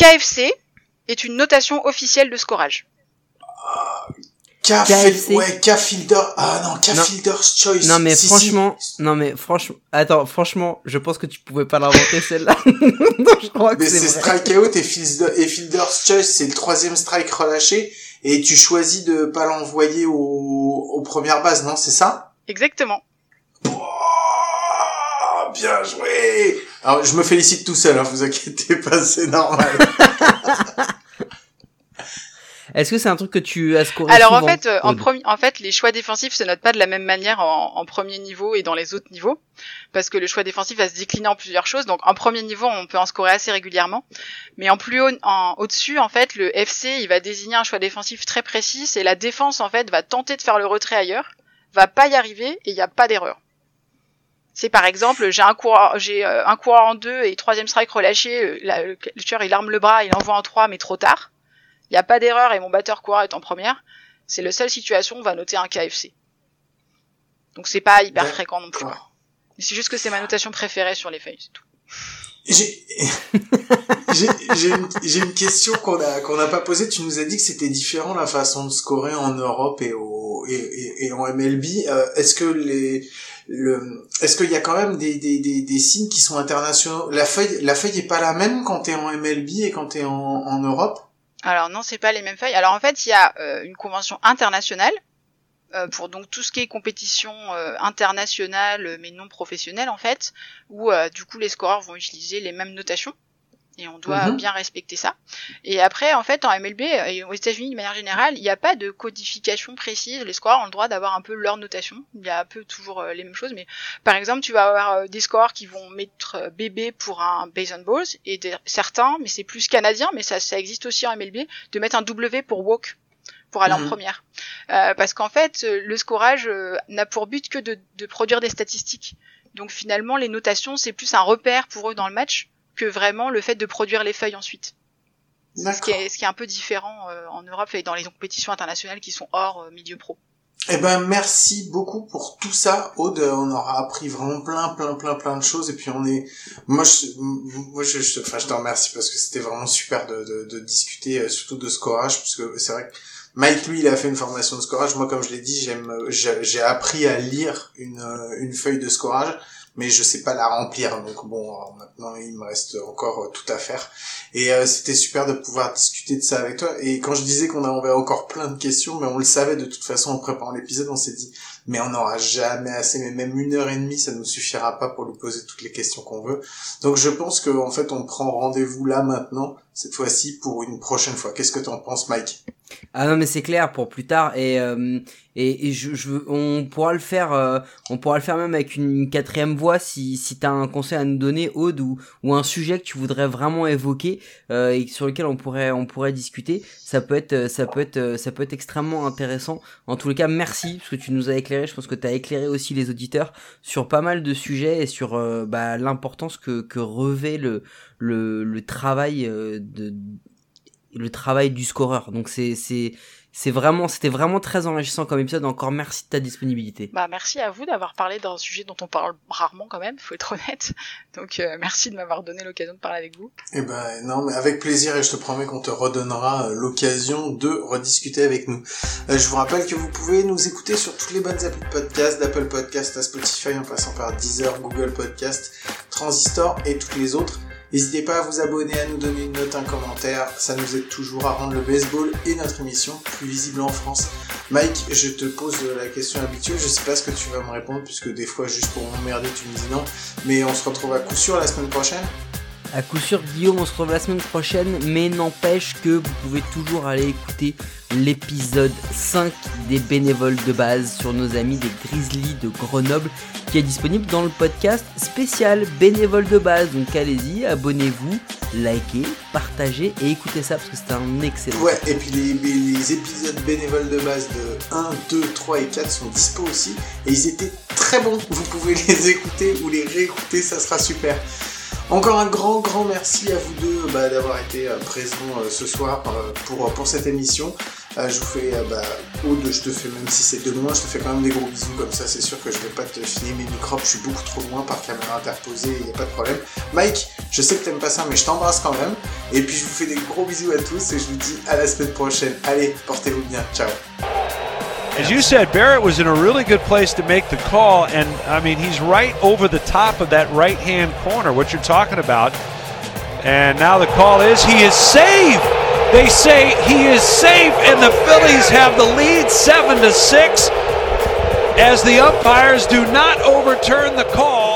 KFC est une notation officielle de scorage. KFC. Ouais, K-Fielder. Ah non, K-Fielder's Choice. Non, mais si, franchement, si. non, mais franchement, attends, franchement, je pense que tu pouvais pas l'inventer celle-là. non, je crois que mais c'est strikeout et, fielder, et Fielder's Choice, c'est le troisième strike relâché et tu choisis de pas l'envoyer au, aux premières bases, non, c'est ça? Exactement. Oh, bien joué! Alors, je me félicite tout seul, hein, vous inquiétez pas, c'est normal. Est-ce que c'est un truc que tu as scoré Alors souvent, en fait, euh, en, premier, en fait, les choix défensifs se notent pas de la même manière en, en, premier niveau et dans les autres niveaux, parce que le choix défensif va se décliner en plusieurs choses. Donc en premier niveau, on peut en scorer assez régulièrement, mais en plus haut, en, au-dessus, en fait, le FC, il va désigner un choix défensif très précis, et la défense en fait va tenter de faire le retrait ailleurs, va pas y arriver et il n'y a pas d'erreur. C'est par exemple, j'ai un coureur, j'ai euh, un coureur en deux et troisième strike relâché, euh, la, le tueur il arme le bras, il envoie en trois mais trop tard. Il n'y a pas d'erreur et mon batteur coureur est en première. C'est la seule situation où on va noter un KFC. Donc c'est pas hyper fréquent non plus. C'est juste que c'est ma notation préférée sur les feuilles, c'est tout. J'ai une, une, question qu'on a qu'on n'a pas posée. Tu nous as dit que c'était différent la façon de scorer en Europe et au et, et, et en MLB. Euh, Est-ce que les le est-ce qu'il y a quand même des, des, des, des, signes qui sont internationaux? La feuille la feuille est pas la même quand t'es en MLB et quand t'es en, en Europe? Alors non, c'est pas les mêmes feuilles. Alors en fait, il y a euh, une convention internationale euh, pour donc tout ce qui est compétition euh, internationale mais non professionnelle en fait, où euh, du coup les scoreurs vont utiliser les mêmes notations et on doit mm -hmm. bien respecter ça. Et après en fait en MLB et aux États-Unis de manière générale, il n'y a pas de codification précise. Les scoreurs ont le droit d'avoir un peu leur notation. Il y a un peu toujours les mêmes choses, mais par exemple tu vas avoir des scoreurs qui vont mettre BB pour un base on balls et des, certains, mais c'est plus canadien, mais ça ça existe aussi en MLB, de mettre un W pour walk pour aller mmh. en première. Euh, parce qu'en fait, le scorage euh, n'a pour but que de, de, produire des statistiques. Donc finalement, les notations, c'est plus un repère pour eux dans le match que vraiment le fait de produire les feuilles ensuite. Ce qui, est, ce qui est un peu différent euh, en Europe et dans les compétitions internationales qui sont hors euh, milieu pro. Eh ben merci beaucoup pour tout ça, Aude. On aura appris vraiment plein, plein, plein, plein de choses. Et puis on est, moi, je, moi, je, je, enfin, je te remercie parce que c'était vraiment super de, de, de discuter, surtout de scorage, parce que c'est vrai que Mike, lui, il a fait une formation de scorage. Moi, comme je l'ai dit, j'aime, j'ai appris à lire une, une feuille de scorage, mais je sais pas la remplir. Donc bon, maintenant, il me reste encore tout à faire. Et euh, c'était super de pouvoir discuter de ça avec toi. Et quand je disais qu'on avait encore plein de questions, mais on le savait de toute façon en préparant l'épisode, on s'est dit, mais on n'aura jamais assez, mais même une heure et demie, ça nous suffira pas pour lui poser toutes les questions qu'on veut. Donc je pense qu'en en fait, on prend rendez-vous là maintenant, cette fois-ci, pour une prochaine fois. Qu'est-ce que t'en penses, Mike? Ah non mais c'est clair pour plus tard et euh, et, et je, je, on pourra le faire euh, on pourra le faire même avec une, quatrième voix si si t'as un conseil à nous donner Aude ou ou un sujet que tu voudrais vraiment évoquer euh, et sur lequel on pourrait on pourrait discuter ça peut être ça peut être ça peut être extrêmement intéressant en tous les cas merci parce que tu nous as éclairé je pense que tu as éclairé aussi les auditeurs sur pas mal de sujets et sur euh, bah, l'importance que revêt le travail euh, de le travail du scoreur. Donc c'est c'est vraiment c'était vraiment très enrichissant comme épisode. Encore merci de ta disponibilité. Bah merci à vous d'avoir parlé d'un sujet dont on parle rarement quand même, faut être honnête. Donc euh, merci de m'avoir donné l'occasion de parler avec vous. Eh ben non mais avec plaisir et je te promets qu'on te redonnera euh, l'occasion de rediscuter avec nous. Euh, je vous rappelle que vous pouvez nous écouter sur toutes les bonnes applis de podcast, d'Apple Podcast à Spotify en passant par Deezer, Google Podcast, Transistor et toutes les autres. N'hésitez pas à vous abonner, à nous donner une note, un commentaire, ça nous aide toujours à rendre le baseball et notre émission plus visible en France. Mike, je te pose la question habituelle, je sais pas ce que tu vas me répondre, puisque des fois juste pour m'emmerder tu me dis non, mais on se retrouve à coup sûr la semaine prochaine à coup sûr, Guillaume, on se retrouve la semaine prochaine, mais n'empêche que vous pouvez toujours aller écouter l'épisode 5 des bénévoles de base sur nos amis des Grizzlies de Grenoble qui est disponible dans le podcast spécial bénévoles de base. Donc allez-y, abonnez-vous, likez, partagez et écoutez ça parce que c'est un excellent. Ouais, et puis les, épisodes bénévoles de base de 1, 2, 3 et 4 sont dispo aussi et ils étaient très bons. Vous pouvez les écouter ou les réécouter, ça sera super. Encore un grand, grand merci à vous deux bah, d'avoir été euh, présents euh, ce soir euh, pour, pour cette émission. je vous fais, bah, Aude, je te fais, même si c'est de loin, je te fais quand même des gros bisous comme ça, c'est sûr que je vais pas te finir mes microbes, je suis beaucoup trop loin par caméra interposée, il n'y a pas de problème. Mike, je sais que t'aimes pas ça, mais je t'embrasse quand même. Et puis je vous fais des gros bisous à tous et je vous dis à la semaine prochaine. Allez, portez-vous bien, ciao As you said, Barrett was in a really good place to make the call, and I mean, he's right over the top of that right hand corner, what you're talking about. And now the call is he is safe. They say he is safe, and the Phillies have the lead 7 to 6 as the umpires do not overturn the call.